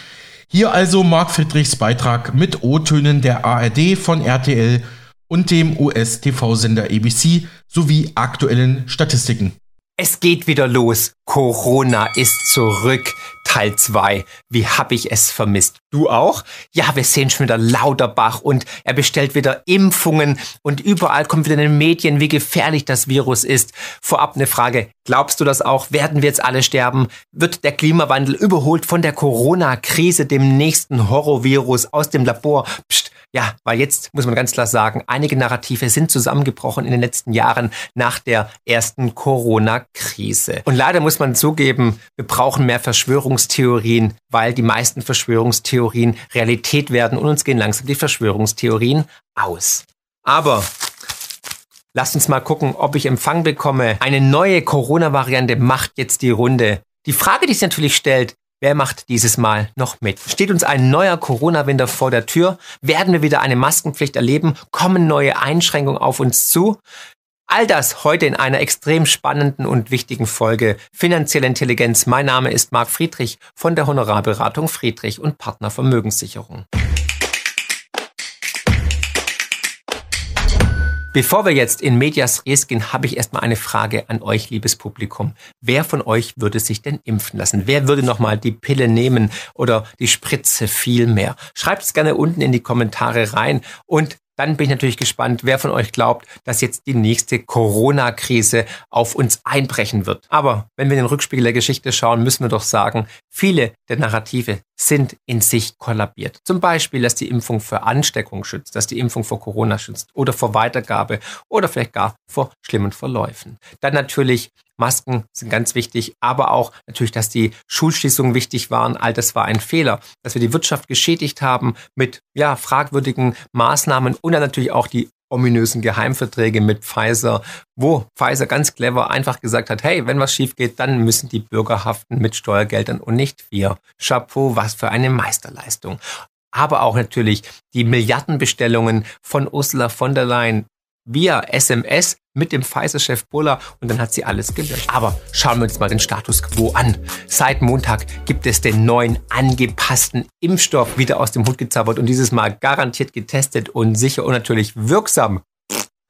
Hier also Marc Friedrichs Beitrag mit O-Tönen der ARD von RTL und dem US-TV-Sender ABC sowie aktuellen Statistiken. Es geht wieder los. Corona ist zurück. Teil 2. Wie hab ich es vermisst? Du auch? Ja, wir sehen schon wieder Lauterbach und er bestellt wieder Impfungen und überall kommt wieder in den Medien, wie gefährlich das Virus ist. Vorab eine Frage. Glaubst du das auch? Werden wir jetzt alle sterben? Wird der Klimawandel überholt von der Corona-Krise, dem nächsten Horrorvirus aus dem Labor? Psst, ja, weil jetzt muss man ganz klar sagen, einige Narrative sind zusammengebrochen in den letzten Jahren nach der ersten Corona-Krise. Und leider muss man zugeben, wir brauchen mehr Verschwörungstheorien, weil die meisten Verschwörungstheorien Realität werden und uns gehen langsam die Verschwörungstheorien aus. Aber Lasst uns mal gucken, ob ich Empfang bekomme. Eine neue Corona-Variante macht jetzt die Runde. Die Frage, die sich natürlich stellt, Wer macht dieses Mal noch mit? Steht uns ein neuer Corona-Winter vor der Tür? Werden wir wieder eine Maskenpflicht erleben? Kommen neue Einschränkungen auf uns zu? All das heute in einer extrem spannenden und wichtigen Folge Finanzielle Intelligenz. Mein Name ist Marc Friedrich von der Honorarberatung Friedrich und Partner Vermögenssicherung. Bevor wir jetzt in Medias Res gehen, habe ich erstmal eine Frage an euch, liebes Publikum. Wer von euch würde sich denn impfen lassen? Wer würde nochmal die Pille nehmen oder die Spritze viel mehr? Schreibt es gerne unten in die Kommentare rein und dann bin ich natürlich gespannt, wer von euch glaubt, dass jetzt die nächste Corona-Krise auf uns einbrechen wird. Aber wenn wir in den Rückspiegel der Geschichte schauen, müssen wir doch sagen, viele der Narrative sind in sich kollabiert. Zum Beispiel, dass die Impfung vor Ansteckung schützt, dass die Impfung vor Corona schützt oder vor Weitergabe oder vielleicht gar vor schlimmen Verläufen. Dann natürlich Masken sind ganz wichtig, aber auch natürlich, dass die Schulschließungen wichtig waren. All das war ein Fehler, dass wir die Wirtschaft geschädigt haben mit ja fragwürdigen Maßnahmen und dann natürlich auch die ominösen Geheimverträge mit Pfizer, wo Pfizer ganz clever einfach gesagt hat, hey, wenn was schief geht, dann müssen die Bürger haften mit Steuergeldern und nicht wir. Chapeau, was für eine Meisterleistung. Aber auch natürlich die Milliardenbestellungen von Ursula von der Leyen via SMS mit dem Pfizer-Chef Buller und dann hat sie alles gelöscht. Aber schauen wir uns mal den Status quo an. Seit Montag gibt es den neuen angepassten Impfstoff wieder aus dem Hut gezaubert und dieses Mal garantiert getestet und sicher und natürlich wirksam.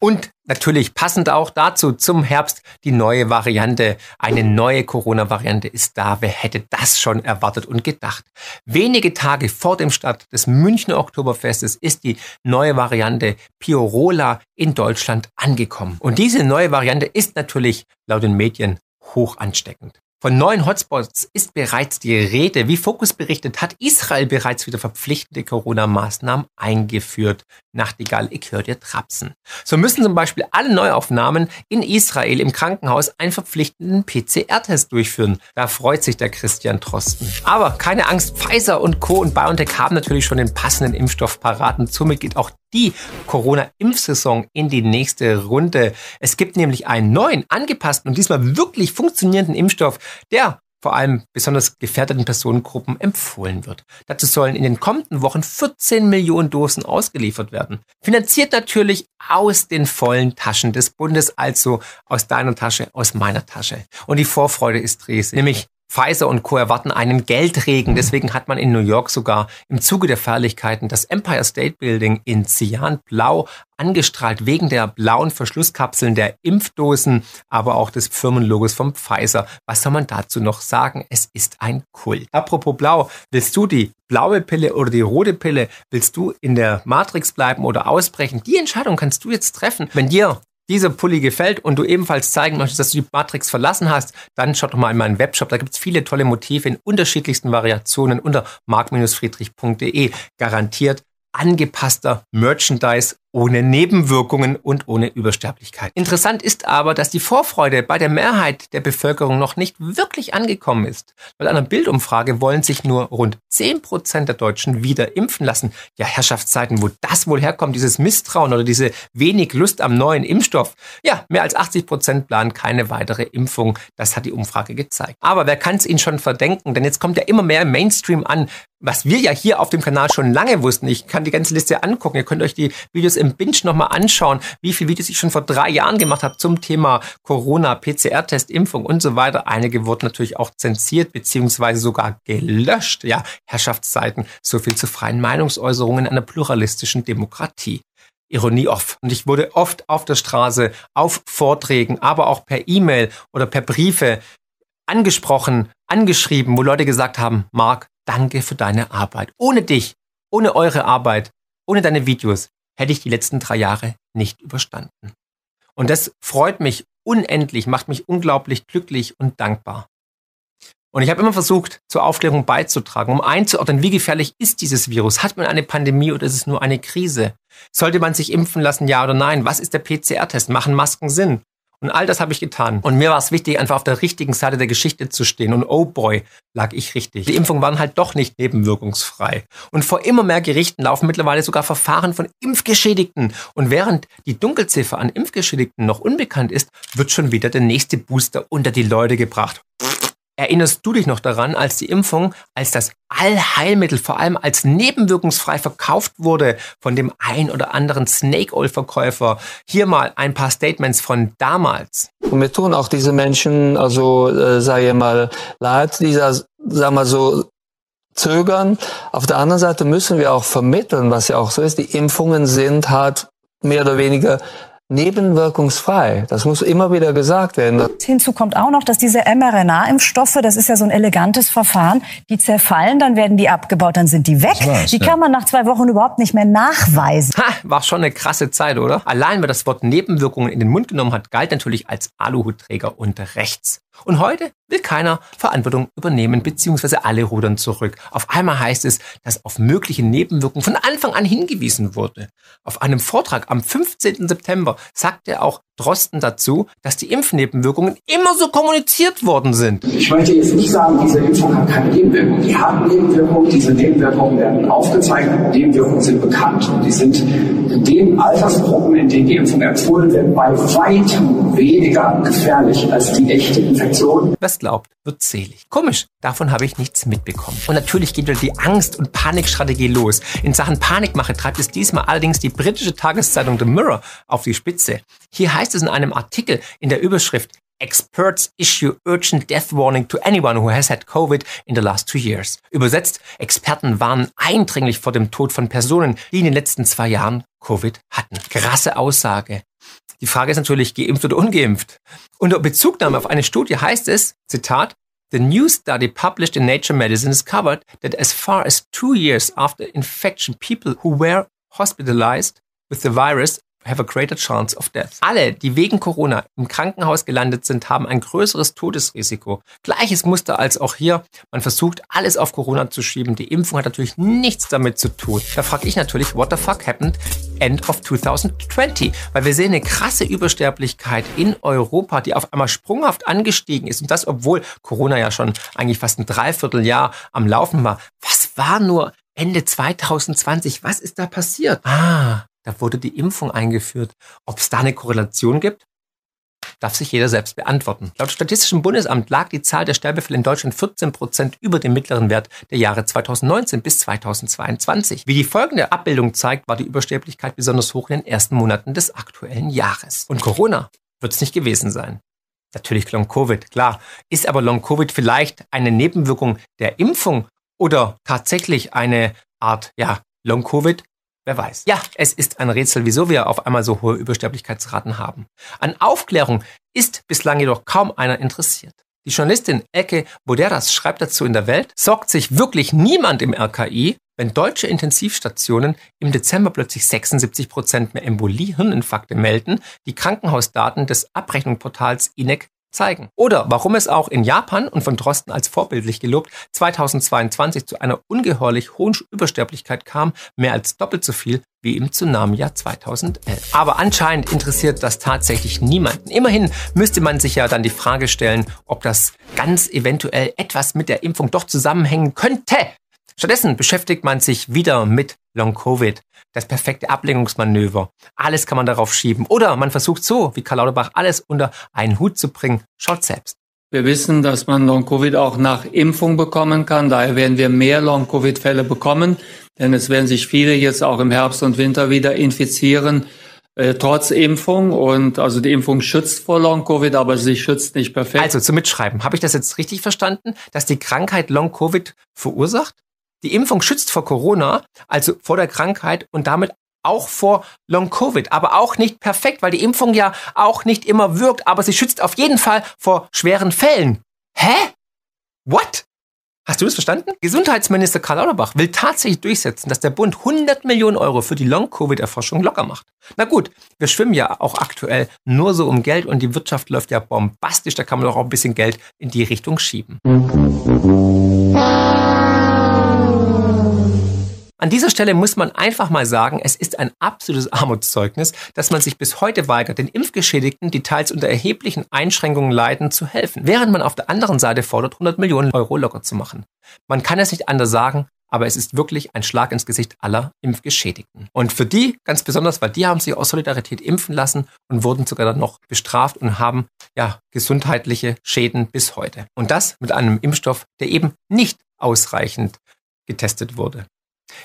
Und natürlich passend auch dazu zum Herbst die neue Variante. Eine neue Corona-Variante ist da. Wer hätte das schon erwartet und gedacht? Wenige Tage vor dem Start des Münchner Oktoberfestes ist die neue Variante Piorola in Deutschland angekommen. Und diese neue Variante ist natürlich laut den Medien hoch ansteckend. Von neuen Hotspots ist bereits die Rede. Wie Fokus berichtet, hat Israel bereits wieder verpflichtende Corona-Maßnahmen eingeführt. Nachtigall, ich höre dir trapsen. So müssen zum Beispiel alle Neuaufnahmen in Israel im Krankenhaus einen verpflichtenden PCR-Test durchführen. Da freut sich der Christian Trosten. Aber keine Angst, Pfizer und Co. und BioNTech haben natürlich schon den passenden Impfstoff parat und somit geht auch die Corona-Impfsaison in die nächste Runde. Es gibt nämlich einen neuen, angepassten und diesmal wirklich funktionierenden Impfstoff, der vor allem besonders gefährdeten Personengruppen empfohlen wird. Dazu sollen in den kommenden Wochen 14 Millionen Dosen ausgeliefert werden. Finanziert natürlich aus den vollen Taschen des Bundes, also aus deiner Tasche, aus meiner Tasche. Und die Vorfreude ist riesig, nämlich Pfizer und Co. erwarten einen Geldregen. Deswegen hat man in New York sogar im Zuge der Feierlichkeiten das Empire State Building in Cyanblau angestrahlt, wegen der blauen Verschlusskapseln der Impfdosen, aber auch des Firmenlogos vom Pfizer. Was soll man dazu noch sagen? Es ist ein Kult. Apropos blau, willst du die blaue Pille oder die rote Pille? Willst du in der Matrix bleiben oder ausbrechen? Die Entscheidung kannst du jetzt treffen. Wenn dir dieser Pulli gefällt und du ebenfalls zeigen möchtest, dass du die Matrix verlassen hast, dann schau doch mal in meinen Webshop. Da gibt es viele tolle Motive in unterschiedlichsten Variationen unter mark-friedrich.de. Garantiert angepasster Merchandise ohne Nebenwirkungen und ohne Übersterblichkeit. Interessant ist aber, dass die Vorfreude bei der Mehrheit der Bevölkerung noch nicht wirklich angekommen ist. Bei einer Bildumfrage wollen sich nur rund 10 Prozent der Deutschen wieder impfen lassen. Ja, Herrschaftszeiten, wo das wohl herkommt, dieses Misstrauen oder diese wenig Lust am neuen Impfstoff. Ja, mehr als 80 Prozent planen keine weitere Impfung. Das hat die Umfrage gezeigt. Aber wer kann es ihnen schon verdenken? Denn jetzt kommt ja immer mehr Mainstream an, was wir ja hier auf dem Kanal schon lange wussten. Ich kann die ganze Liste angucken. Ihr könnt euch die Videos im Binge nochmal anschauen, wie viele Videos ich schon vor drei Jahren gemacht habe zum Thema Corona, PCR-Test, Impfung und so weiter. Einige wurden natürlich auch zensiert beziehungsweise sogar gelöscht. Ja, Herrschaftszeiten. So viel zu freien Meinungsäußerungen in einer pluralistischen Demokratie. Ironie off. Und ich wurde oft auf der Straße, auf Vorträgen, aber auch per E-Mail oder per Briefe angesprochen, angeschrieben, wo Leute gesagt haben, Marc, danke für deine Arbeit. Ohne dich, ohne eure Arbeit, ohne deine Videos hätte ich die letzten drei Jahre nicht überstanden. Und das freut mich unendlich, macht mich unglaublich glücklich und dankbar. Und ich habe immer versucht, zur Aufklärung beizutragen, um einzuordnen, wie gefährlich ist dieses Virus? Hat man eine Pandemie oder ist es nur eine Krise? Sollte man sich impfen lassen, ja oder nein? Was ist der PCR-Test? Machen Masken Sinn? Und all das habe ich getan. Und mir war es wichtig, einfach auf der richtigen Seite der Geschichte zu stehen. Und oh boy, lag ich richtig. Die Impfungen waren halt doch nicht nebenwirkungsfrei. Und vor immer mehr Gerichten laufen mittlerweile sogar Verfahren von Impfgeschädigten. Und während die Dunkelziffer an Impfgeschädigten noch unbekannt ist, wird schon wieder der nächste Booster unter die Leute gebracht. Erinnerst du dich noch daran, als die Impfung als das Allheilmittel vor allem als nebenwirkungsfrei verkauft wurde von dem ein oder anderen Snake Oil Verkäufer? Hier mal ein paar Statements von damals. Und wir tun auch diese Menschen, also äh, sage ich mal, leid, dieser, sagen wir so, zögern. Auf der anderen Seite müssen wir auch vermitteln, was ja auch so ist. Die Impfungen sind halt mehr oder weniger nebenwirkungsfrei. Das muss immer wieder gesagt werden. Hinzu kommt auch noch, dass diese mRNA-Impfstoffe, das ist ja so ein elegantes Verfahren, die zerfallen, dann werden die abgebaut, dann sind die weg. die ja. kann man nach zwei Wochen überhaupt nicht mehr nachweisen. Ha, war schon eine krasse Zeit, oder? Allein wer das Wort Nebenwirkungen in den Mund genommen hat, galt natürlich als Aluhutträger und rechts. Und heute will keiner Verantwortung übernehmen, beziehungsweise alle rudern zurück. Auf einmal heißt es, dass auf mögliche Nebenwirkungen von Anfang an hingewiesen wurde. Auf einem Vortrag am 15. September sagte auch Drosten dazu, dass die Impfnebenwirkungen immer so kommuniziert worden sind. Ich möchte jetzt nicht sagen, diese Impfung hat keine Nebenwirkungen. Die haben Nebenwirkungen, diese Nebenwirkungen werden aufgezeichnet, Nebenwirkungen sind bekannt und die sind in den Altersgruppen, in denen die Impfung empfohlen wird, bei weitem weniger gefährlich als die echte Infektion. Was glaubt, wird selig. Komisch, davon habe ich nichts mitbekommen. Und natürlich geht wieder die Angst- und Panikstrategie los. In Sachen Panikmache treibt es diesmal allerdings die britische Tageszeitung The Mirror auf die Spitze. Hier heißt es in einem Artikel in der Überschrift Experts issue urgent death warning to anyone who has had COVID in the last two years. Übersetzt, Experten warnen eindringlich vor dem Tod von Personen, die in den letzten zwei Jahren Covid hatten. Krasse Aussage. Die Frage ist natürlich, geimpft oder ungeimpft. Unter Bezugnahme auf eine Studie heißt es, Zitat, The new study published in Nature Medicine discovered that as far as two years after infection, people who were hospitalized with the virus have a greater chance of death. Alle, die wegen Corona im Krankenhaus gelandet sind, haben ein größeres Todesrisiko. Gleiches Muster als auch hier. Man versucht, alles auf Corona zu schieben. Die Impfung hat natürlich nichts damit zu tun. Da frage ich natürlich, what the fuck happened end of 2020? Weil wir sehen eine krasse Übersterblichkeit in Europa, die auf einmal sprunghaft angestiegen ist. Und das, obwohl Corona ja schon eigentlich fast ein Dreivierteljahr am Laufen war. Was war nur Ende 2020? Was ist da passiert? Ah, da wurde die Impfung eingeführt. Ob es da eine Korrelation gibt? Darf sich jeder selbst beantworten. Laut Statistischem Bundesamt lag die Zahl der Sterbefälle in Deutschland 14 Prozent über dem mittleren Wert der Jahre 2019 bis 2022. Wie die folgende Abbildung zeigt, war die Übersterblichkeit besonders hoch in den ersten Monaten des aktuellen Jahres. Und Corona wird es nicht gewesen sein. Natürlich Long-Covid, klar. Ist aber Long-Covid vielleicht eine Nebenwirkung der Impfung oder tatsächlich eine Art, ja, Long-Covid Wer weiß. Ja, es ist ein Rätsel, wieso wir auf einmal so hohe Übersterblichkeitsraten haben. An Aufklärung ist bislang jedoch kaum einer interessiert. Die Journalistin Ecke Boderas schreibt dazu in der Welt, sorgt sich wirklich niemand im RKI, wenn deutsche Intensivstationen im Dezember plötzlich 76 Prozent mehr Embolie-Hirninfarkte melden, die Krankenhausdaten des Abrechnungsportals INEC zeigen. Oder warum es auch in Japan und von Drosten als vorbildlich gelobt 2022 zu einer ungeheuerlich hohen Übersterblichkeit kam, mehr als doppelt so viel wie im Tsunami-Jahr 2011. Aber anscheinend interessiert das tatsächlich niemanden. Immerhin müsste man sich ja dann die Frage stellen, ob das ganz eventuell etwas mit der Impfung doch zusammenhängen könnte. Stattdessen beschäftigt man sich wieder mit Long Covid, das perfekte Ablenkungsmanöver. Alles kann man darauf schieben. Oder man versucht so, wie Karl Lauterbach, alles unter einen Hut zu bringen. Schaut selbst. Wir wissen, dass man Long-Covid auch nach Impfung bekommen kann. Daher werden wir mehr Long-Covid-Fälle bekommen, denn es werden sich viele jetzt auch im Herbst und Winter wieder infizieren, äh, trotz Impfung. Und also die Impfung schützt vor Long-Covid, aber sie schützt nicht perfekt. Also zum Mitschreiben. Habe ich das jetzt richtig verstanden, dass die Krankheit Long-Covid verursacht? Die Impfung schützt vor Corona, also vor der Krankheit und damit auch vor Long-Covid, aber auch nicht perfekt, weil die Impfung ja auch nicht immer wirkt, aber sie schützt auf jeden Fall vor schweren Fällen. Hä? What? Hast du das verstanden? Gesundheitsminister Karl Lauterbach will tatsächlich durchsetzen, dass der Bund 100 Millionen Euro für die Long-Covid-Erforschung locker macht. Na gut, wir schwimmen ja auch aktuell nur so um Geld und die Wirtschaft läuft ja bombastisch, da kann man doch auch ein bisschen Geld in die Richtung schieben. An dieser Stelle muss man einfach mal sagen, es ist ein absolutes Armutszeugnis, dass man sich bis heute weigert, den Impfgeschädigten, die teils unter erheblichen Einschränkungen leiden, zu helfen, während man auf der anderen Seite fordert, 100 Millionen Euro locker zu machen. Man kann es nicht anders sagen, aber es ist wirklich ein Schlag ins Gesicht aller Impfgeschädigten. Und für die ganz besonders, weil die haben sich aus Solidarität impfen lassen und wurden sogar dann noch bestraft und haben ja gesundheitliche Schäden bis heute. Und das mit einem Impfstoff, der eben nicht ausreichend getestet wurde.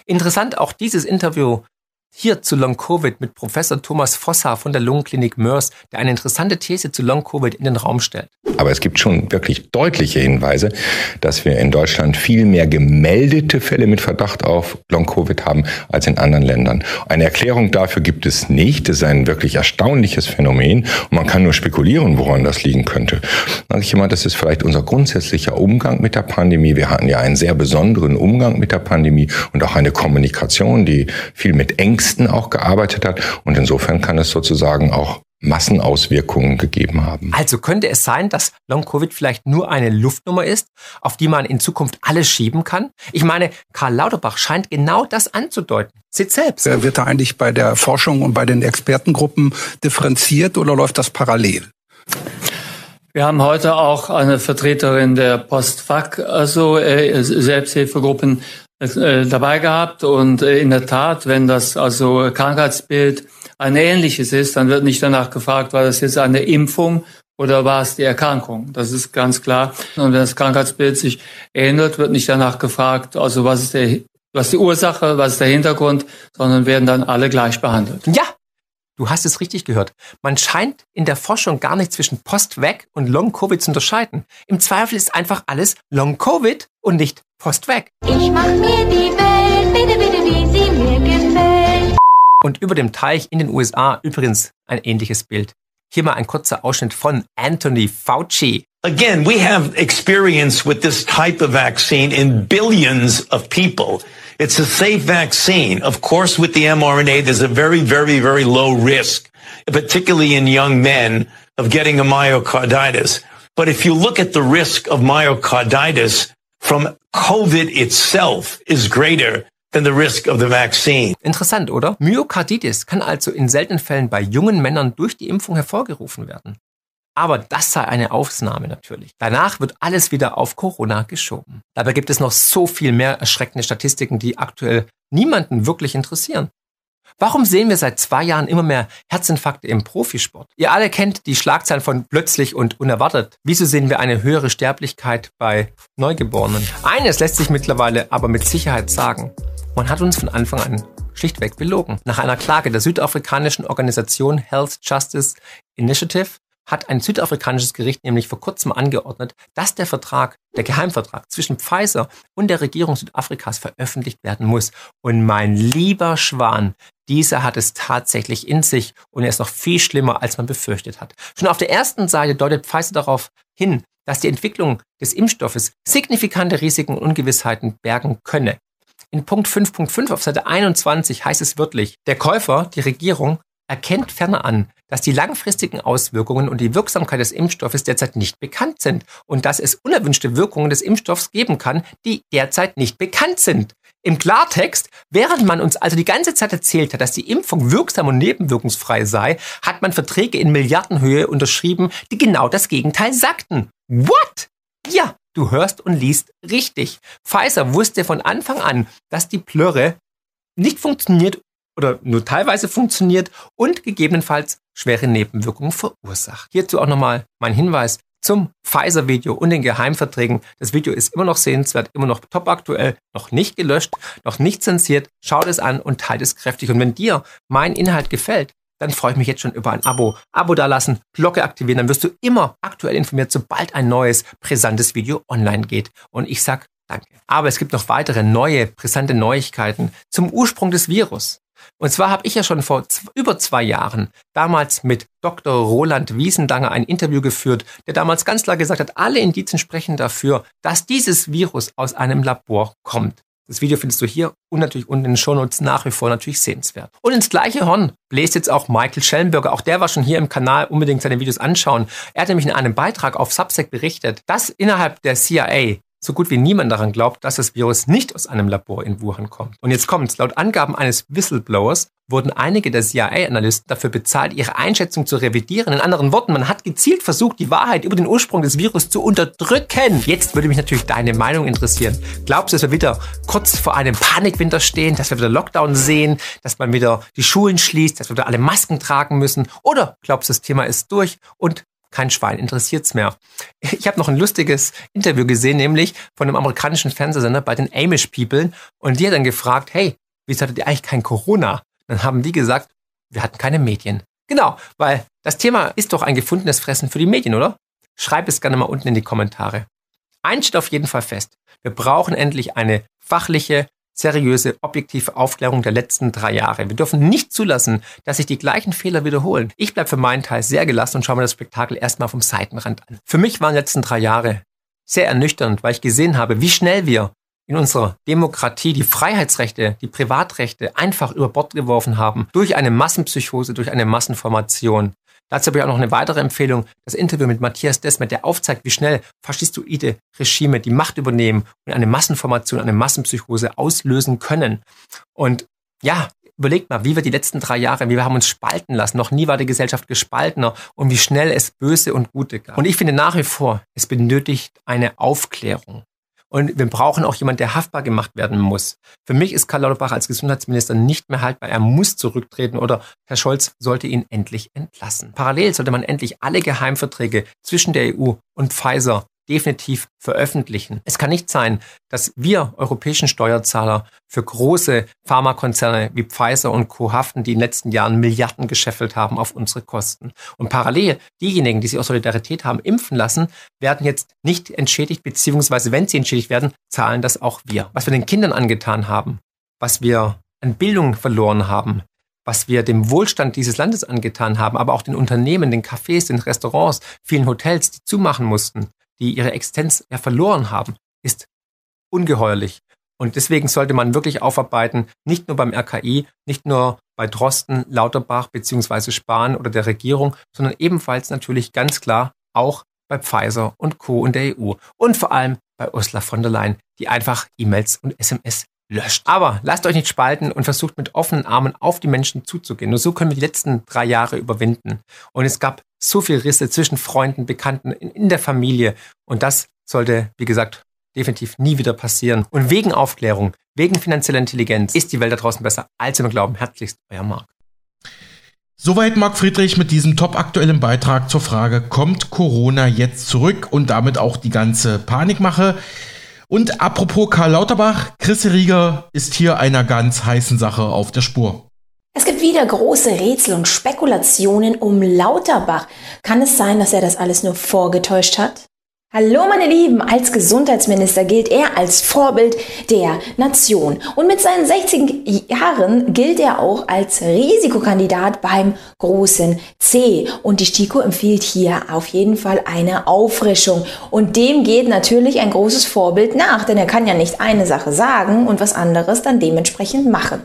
Interessant auch dieses Interview hier zu Long Covid mit Professor Thomas Fossa von der Lungenklinik Mörs, der eine interessante These zu Long Covid in den Raum stellt. Aber es gibt schon wirklich deutliche Hinweise, dass wir in Deutschland viel mehr gemeldete Fälle mit Verdacht auf Long Covid haben als in anderen Ländern. Eine Erklärung dafür gibt es nicht. Es ist ein wirklich erstaunliches Phänomen und man kann nur spekulieren, woran das liegen könnte. Ich immer, das ist vielleicht unser grundsätzlicher Umgang mit der Pandemie. Wir hatten ja einen sehr besonderen Umgang mit der Pandemie und auch eine Kommunikation, die viel mit Ängsten Ängsten auch gearbeitet hat. Und insofern kann es sozusagen auch Massenauswirkungen gegeben haben. Also könnte es sein, dass Long-Covid vielleicht nur eine Luftnummer ist, auf die man in Zukunft alles schieben kann? Ich meine, Karl Lauterbach scheint genau das anzudeuten. Sieht selbst. Wird da eigentlich bei der Forschung und bei den Expertengruppen differenziert oder läuft das parallel? Wir haben heute auch eine Vertreterin der Postfach, also äh, Selbsthilfegruppen äh, dabei gehabt und äh, in der Tat, wenn das also Krankheitsbild ein ähnliches ist, dann wird nicht danach gefragt, war das jetzt eine Impfung oder war es die Erkrankung? Das ist ganz klar. Und wenn das Krankheitsbild sich ändert, wird nicht danach gefragt, also was ist der was die Ursache, was ist der Hintergrund, sondern werden dann alle gleich behandelt. Ja, Du hast es richtig gehört. Man scheint in der Forschung gar nicht zwischen Post-Weg und Long-Covid zu unterscheiden. Im Zweifel ist einfach alles Long-Covid und nicht Post-Weg. Ich mach mir die Welt, bitte, bitte, wie sie mir gefällt. Und über dem Teich in den USA übrigens ein ähnliches Bild. Hier mal ein kurzer Ausschnitt von Anthony Fauci. Again, we have experience with this type of vaccine in billions of people. It's a safe vaccine. Of course, with the mRNA, there's a very, very, very low risk, particularly in young men, of getting a myocarditis. But if you look at the risk of myocarditis from COVID itself is greater than the risk of the vaccine. Interessant, oder? Myokarditis kann also in seltenen Fällen bei jungen Männern durch die Impfung hervorgerufen werden. Aber das sei eine Ausnahme natürlich. Danach wird alles wieder auf Corona geschoben. Dabei gibt es noch so viel mehr erschreckende Statistiken, die aktuell niemanden wirklich interessieren. Warum sehen wir seit zwei Jahren immer mehr Herzinfarkte im Profisport? Ihr alle kennt die Schlagzeilen von plötzlich und unerwartet. Wieso sehen wir eine höhere Sterblichkeit bei Neugeborenen? Eines lässt sich mittlerweile aber mit Sicherheit sagen. Man hat uns von Anfang an schlichtweg belogen. Nach einer Klage der südafrikanischen Organisation Health Justice Initiative hat ein südafrikanisches Gericht nämlich vor kurzem angeordnet, dass der Vertrag, der Geheimvertrag zwischen Pfizer und der Regierung Südafrikas veröffentlicht werden muss. Und mein lieber Schwan, dieser hat es tatsächlich in sich und er ist noch viel schlimmer, als man befürchtet hat. Schon auf der ersten Seite deutet Pfizer darauf hin, dass die Entwicklung des Impfstoffes signifikante Risiken und Ungewissheiten bergen könne. In Punkt 5.5 auf Seite 21 heißt es wörtlich, der Käufer, die Regierung, erkennt ferner an, dass die langfristigen Auswirkungen und die Wirksamkeit des Impfstoffes derzeit nicht bekannt sind und dass es unerwünschte Wirkungen des Impfstoffs geben kann, die derzeit nicht bekannt sind. Im Klartext, während man uns also die ganze Zeit erzählt hat, dass die Impfung wirksam und nebenwirkungsfrei sei, hat man Verträge in Milliardenhöhe unterschrieben, die genau das Gegenteil sagten. What? Ja, du hörst und liest richtig. Pfizer wusste von Anfang an, dass die Plörre nicht funktioniert oder nur teilweise funktioniert und gegebenenfalls schwere Nebenwirkungen verursacht. Hierzu auch nochmal mein Hinweis zum Pfizer-Video und den Geheimverträgen. Das Video ist immer noch sehenswert, immer noch top aktuell, noch nicht gelöscht, noch nicht zensiert. Schaut es an und teilt es kräftig. Und wenn dir mein Inhalt gefällt, dann freue ich mich jetzt schon über ein Abo. Abo dalassen, Glocke aktivieren, dann wirst du immer aktuell informiert, sobald ein neues, brisantes Video online geht. Und ich sag Danke. Aber es gibt noch weitere neue, brisante Neuigkeiten zum Ursprung des Virus. Und zwar habe ich ja schon vor über zwei Jahren damals mit Dr. Roland Wiesendanger ein Interview geführt, der damals ganz klar gesagt hat, alle Indizien sprechen dafür, dass dieses Virus aus einem Labor kommt. Das Video findest du hier und natürlich unten in den Shownotes nach wie vor natürlich sehenswert. Und ins gleiche Horn bläst jetzt auch Michael Schellenberger. Auch der war schon hier im Kanal. Unbedingt seine Videos anschauen. Er hat nämlich in einem Beitrag auf Substack berichtet, dass innerhalb der CIA so gut wie niemand daran glaubt, dass das Virus nicht aus einem Labor in Wuhan kommt. Und jetzt kommt's. Laut Angaben eines Whistleblowers wurden einige der CIA-Analysten dafür bezahlt, ihre Einschätzung zu revidieren. In anderen Worten, man hat gezielt versucht, die Wahrheit über den Ursprung des Virus zu unterdrücken. Jetzt würde mich natürlich deine Meinung interessieren. Glaubst du, dass wir wieder kurz vor einem Panikwinter stehen, dass wir wieder Lockdown sehen, dass man wieder die Schulen schließt, dass wir wieder alle Masken tragen müssen? Oder glaubst du, das Thema ist durch und kein Schwein interessiert's mehr. Ich habe noch ein lustiges Interview gesehen, nämlich von einem amerikanischen Fernsehsender bei den Amish People. Und die hat dann gefragt, hey, wieso hattet ihr eigentlich kein Corona? Dann haben die gesagt, wir hatten keine Medien. Genau, weil das Thema ist doch ein gefundenes Fressen für die Medien, oder? Schreib es gerne mal unten in die Kommentare. Eins steht auf jeden Fall fest. Wir brauchen endlich eine fachliche, seriöse, objektive Aufklärung der letzten drei Jahre. Wir dürfen nicht zulassen, dass sich die gleichen Fehler wiederholen. Ich bleibe für meinen Teil sehr gelassen und schaue mir das Spektakel erstmal vom Seitenrand an. Für mich waren die letzten drei Jahre sehr ernüchternd, weil ich gesehen habe, wie schnell wir in unserer Demokratie die Freiheitsrechte, die Privatrechte einfach über Bord geworfen haben durch eine Massenpsychose, durch eine Massenformation. Dazu habe ich auch noch eine weitere Empfehlung, das Interview mit Matthias Desmet, der aufzeigt, wie schnell faschistoide Regime die Macht übernehmen und eine Massenformation, eine Massenpsychose auslösen können. Und ja, überlegt mal, wie wir die letzten drei Jahre, wie wir haben uns spalten lassen. Noch nie war die Gesellschaft gespaltener und wie schnell es Böse und Gute gab. Und ich finde nach wie vor, es benötigt eine Aufklärung. Und wir brauchen auch jemanden, der haftbar gemacht werden muss. Für mich ist Karl Lauterbach als Gesundheitsminister nicht mehr haltbar. Er muss zurücktreten oder Herr Scholz sollte ihn endlich entlassen. Parallel sollte man endlich alle Geheimverträge zwischen der EU und Pfizer definitiv veröffentlichen. Es kann nicht sein, dass wir europäischen Steuerzahler für große Pharmakonzerne wie Pfizer und Co. haften, die in den letzten Jahren Milliarden gescheffelt haben auf unsere Kosten. Und parallel diejenigen, die sich aus Solidarität haben impfen lassen, werden jetzt nicht entschädigt, beziehungsweise wenn sie entschädigt werden, zahlen das auch wir. Was wir den Kindern angetan haben, was wir an Bildung verloren haben, was wir dem Wohlstand dieses Landes angetan haben, aber auch den Unternehmen, den Cafés, den Restaurants, vielen Hotels, die zumachen mussten, die ihre Existenz ja verloren haben, ist ungeheuerlich. Und deswegen sollte man wirklich aufarbeiten, nicht nur beim RKI, nicht nur bei Drosten, Lauterbach beziehungsweise Spahn oder der Regierung, sondern ebenfalls natürlich ganz klar auch bei Pfizer und Co. und der EU und vor allem bei Ursula von der Leyen, die einfach E-Mails und SMS löscht. Aber lasst euch nicht spalten und versucht mit offenen Armen auf die Menschen zuzugehen. Nur so können wir die letzten drei Jahre überwinden. Und es gab so viel Risse zwischen Freunden, Bekannten, in, in der Familie. Und das sollte, wie gesagt, definitiv nie wieder passieren. Und wegen Aufklärung, wegen finanzieller Intelligenz ist die Welt da draußen besser, als wir glauben. Herzlichst, euer Marc. Soweit Marc Friedrich mit diesem top aktuellen Beitrag zur Frage, kommt Corona jetzt zurück und damit auch die ganze Panikmache? Und apropos Karl Lauterbach, Chris Rieger ist hier einer ganz heißen Sache auf der Spur. Es gibt wieder große Rätsel und Spekulationen um Lauterbach. Kann es sein, dass er das alles nur vorgetäuscht hat? Hallo meine Lieben, als Gesundheitsminister gilt er als Vorbild der Nation und mit seinen 60 Jahren gilt er auch als Risikokandidat beim großen C und die STIKO empfiehlt hier auf jeden Fall eine Auffrischung und dem geht natürlich ein großes Vorbild nach, denn er kann ja nicht eine Sache sagen und was anderes dann dementsprechend machen.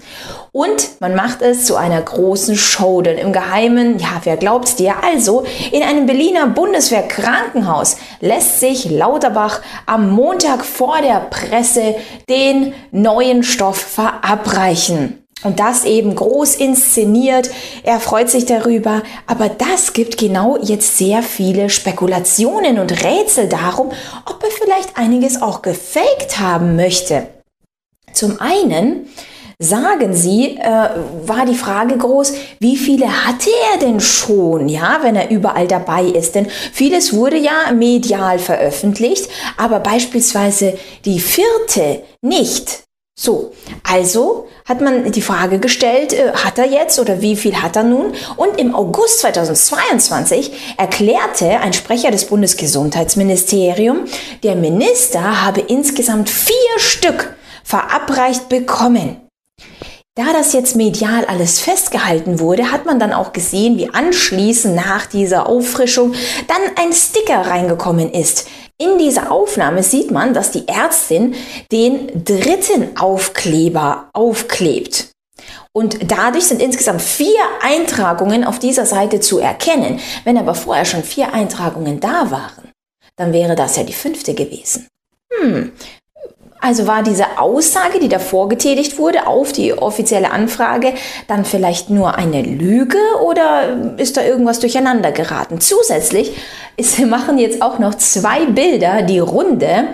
Und man macht es zu einer großen Show, denn im Geheimen, ja, wer glaubt's dir? Also, in einem Berliner Bundeswehrkrankenhaus lässt sich Lauterbach am Montag vor der Presse den neuen Stoff verabreichen. Und das eben groß inszeniert. Er freut sich darüber. Aber das gibt genau jetzt sehr viele Spekulationen und Rätsel darum, ob er vielleicht einiges auch gefaked haben möchte. Zum einen sagen Sie, äh, war die Frage groß, wie viele hatte er denn schon, ja, wenn er überall dabei ist? Denn vieles wurde ja medial veröffentlicht, aber beispielsweise die vierte nicht. So, also hat man die Frage gestellt, äh, hat er jetzt oder wie viel hat er nun? Und im August 2022 erklärte ein Sprecher des Bundesgesundheitsministeriums, der Minister habe insgesamt vier Stück verabreicht bekommen. Da das jetzt medial alles festgehalten wurde, hat man dann auch gesehen, wie anschließend nach dieser Auffrischung dann ein Sticker reingekommen ist. In dieser Aufnahme sieht man, dass die Ärztin den dritten Aufkleber aufklebt. Und dadurch sind insgesamt vier Eintragungen auf dieser Seite zu erkennen. Wenn aber vorher schon vier Eintragungen da waren, dann wäre das ja die fünfte gewesen. Hm, also war diese Aussage, die davor getätigt wurde auf die offizielle Anfrage, dann vielleicht nur eine Lüge oder ist da irgendwas durcheinander geraten? Zusätzlich ist, machen jetzt auch noch zwei Bilder die Runde,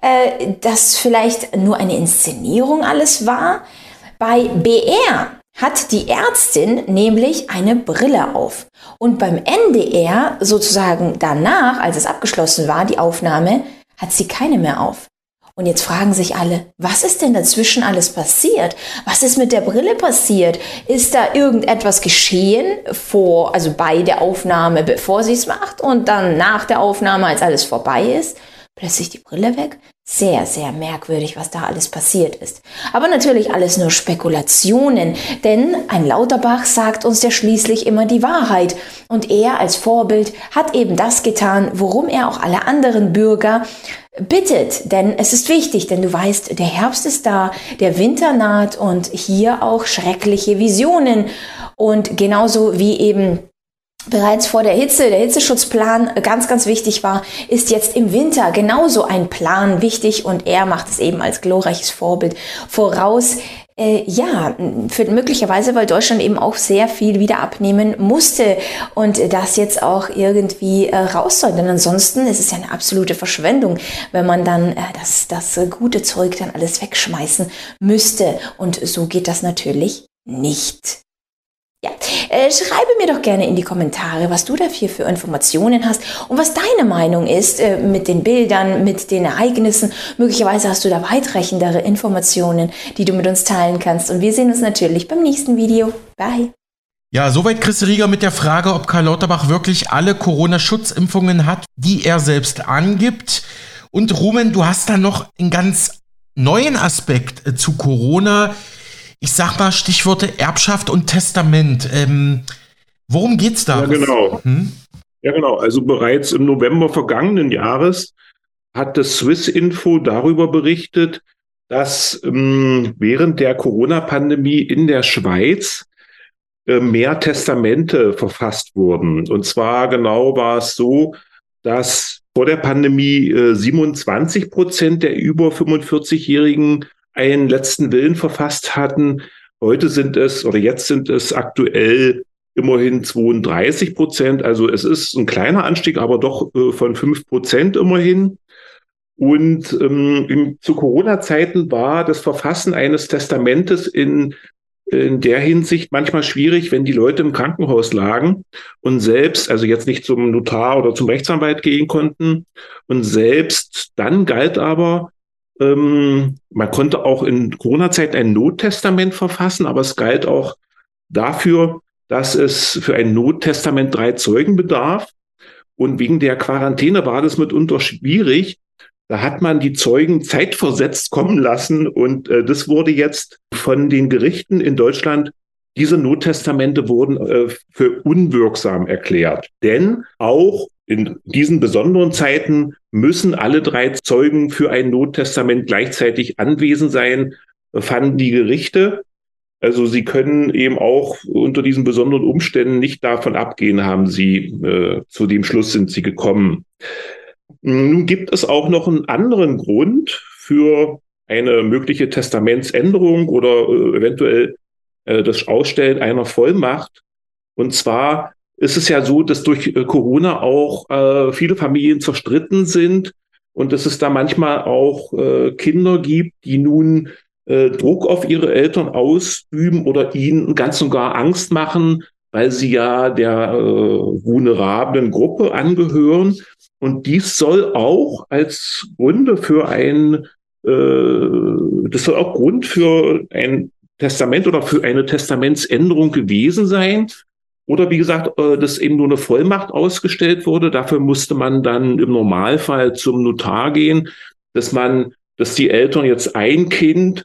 äh, dass vielleicht nur eine Inszenierung alles war. Bei BR hat die Ärztin nämlich eine Brille auf. Und beim NDR, sozusagen danach, als es abgeschlossen war, die Aufnahme, hat sie keine mehr auf. Und jetzt fragen sich alle, was ist denn dazwischen alles passiert? Was ist mit der Brille passiert? Ist da irgendetwas geschehen vor, also bei der Aufnahme, bevor sie es macht und dann nach der Aufnahme, als alles vorbei ist? Plötzlich die Brille weg? Sehr, sehr merkwürdig, was da alles passiert ist. Aber natürlich alles nur Spekulationen, denn ein Lauterbach sagt uns ja schließlich immer die Wahrheit. Und er als Vorbild hat eben das getan, worum er auch alle anderen Bürger bittet, denn es ist wichtig, denn du weißt, der Herbst ist da, der Winter naht und hier auch schreckliche Visionen und genauso wie eben bereits vor der Hitze, der Hitzeschutzplan ganz, ganz wichtig war, ist jetzt im Winter genauso ein Plan wichtig und er macht es eben als glorreiches Vorbild voraus. Äh, ja, für, möglicherweise, weil Deutschland eben auch sehr viel wieder abnehmen musste und das jetzt auch irgendwie äh, raus soll. Denn ansonsten ist es ja eine absolute Verschwendung, wenn man dann äh, das, das gute Zeug dann alles wegschmeißen müsste. Und so geht das natürlich nicht. Ja, äh, schreibe mir doch gerne in die Kommentare, was du dafür für Informationen hast und was deine Meinung ist äh, mit den Bildern, mit den Ereignissen. Möglicherweise hast du da weitreichendere Informationen, die du mit uns teilen kannst. Und wir sehen uns natürlich beim nächsten Video. Bye. Ja, soweit Chris Rieger mit der Frage, ob Karl Lauterbach wirklich alle Corona-Schutzimpfungen hat, die er selbst angibt. Und Ruben, du hast da noch einen ganz neuen Aspekt äh, zu Corona ich sag mal Stichworte Erbschaft und Testament. Ähm, worum geht's da? Ja, genau. Hm? Ja, genau. Also bereits im November vergangenen Jahres hat das Swiss Info darüber berichtet, dass ähm, während der Corona-Pandemie in der Schweiz äh, mehr Testamente verfasst wurden. Und zwar genau war es so, dass vor der Pandemie äh, 27 Prozent der über 45-Jährigen einen letzten Willen verfasst hatten. Heute sind es oder jetzt sind es aktuell immerhin 32 Prozent. Also es ist ein kleiner Anstieg, aber doch äh, von fünf Prozent immerhin. Und ähm, zu Corona-Zeiten war das Verfassen eines Testamentes in, in der Hinsicht manchmal schwierig, wenn die Leute im Krankenhaus lagen und selbst, also jetzt nicht zum Notar oder zum Rechtsanwalt gehen konnten. Und selbst dann galt aber, ähm, man konnte auch in Corona-Zeit ein Nottestament verfassen, aber es galt auch dafür, dass es für ein Nottestament drei Zeugen bedarf. Und wegen der Quarantäne war das mitunter schwierig. Da hat man die Zeugen zeitversetzt kommen lassen und äh, das wurde jetzt von den Gerichten in Deutschland diese Nottestamente wurden äh, für unwirksam erklärt. Denn auch in diesen besonderen Zeiten müssen alle drei Zeugen für ein Nottestament gleichzeitig anwesend sein, fanden die Gerichte. Also sie können eben auch unter diesen besonderen Umständen nicht davon abgehen, haben sie äh, zu dem Schluss sind sie gekommen. Nun gibt es auch noch einen anderen Grund für eine mögliche Testamentsänderung oder äh, eventuell äh, das Ausstellen einer Vollmacht. Und zwar ist es ja so, dass durch äh, Corona auch äh, viele Familien zerstritten sind und dass es da manchmal auch äh, Kinder gibt, die nun äh, Druck auf ihre Eltern ausüben oder ihnen ganz und gar Angst machen, weil sie ja der äh, vulnerablen Gruppe angehören. Und dies soll auch als Gründe für ein, äh, das soll auch Grund für ein Testament oder für eine Testamentsänderung gewesen sein. Oder wie gesagt, äh, dass eben nur eine Vollmacht ausgestellt wurde. Dafür musste man dann im Normalfall zum Notar gehen, dass man, dass die Eltern jetzt ein Kind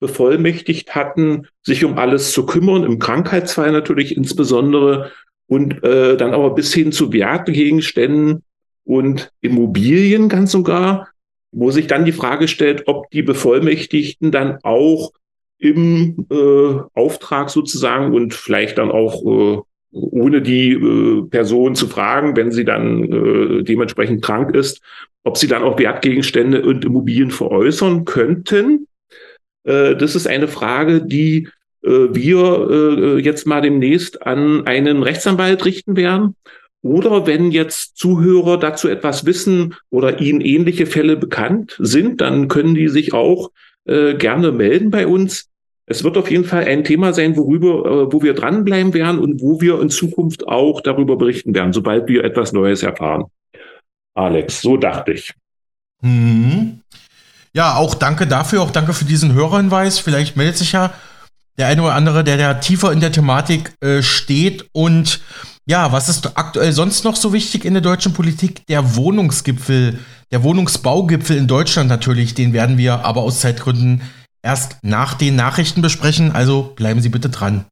bevollmächtigt hatten, sich um alles zu kümmern, im Krankheitsfall natürlich insbesondere, und äh, dann aber bis hin zu Wertgegenständen und Immobilien ganz sogar, wo sich dann die Frage stellt, ob die Bevollmächtigten dann auch im äh, Auftrag sozusagen und vielleicht dann auch äh, ohne die äh, Person zu fragen, wenn sie dann äh, dementsprechend krank ist, ob sie dann auch Wertgegenstände und Immobilien veräußern könnten. Äh, das ist eine Frage, die äh, wir äh, jetzt mal demnächst an einen Rechtsanwalt richten werden. Oder wenn jetzt Zuhörer dazu etwas wissen oder ihnen ähnliche Fälle bekannt sind, dann können die sich auch äh, gerne melden bei uns es wird auf jeden Fall ein Thema sein, worüber, äh, wo wir dranbleiben werden und wo wir in Zukunft auch darüber berichten werden, sobald wir etwas Neues erfahren. Alex, so dachte ich. Mhm. Ja, auch danke dafür, auch danke für diesen Hörerhinweis. Vielleicht meldet sich ja der eine oder andere, der da tiefer in der Thematik äh, steht. Und ja, was ist aktuell sonst noch so wichtig in der deutschen Politik? Der Wohnungsgipfel, der Wohnungsbaugipfel in Deutschland natürlich, den werden wir aber aus Zeitgründen erst nach den Nachrichten besprechen, also bleiben Sie bitte dran.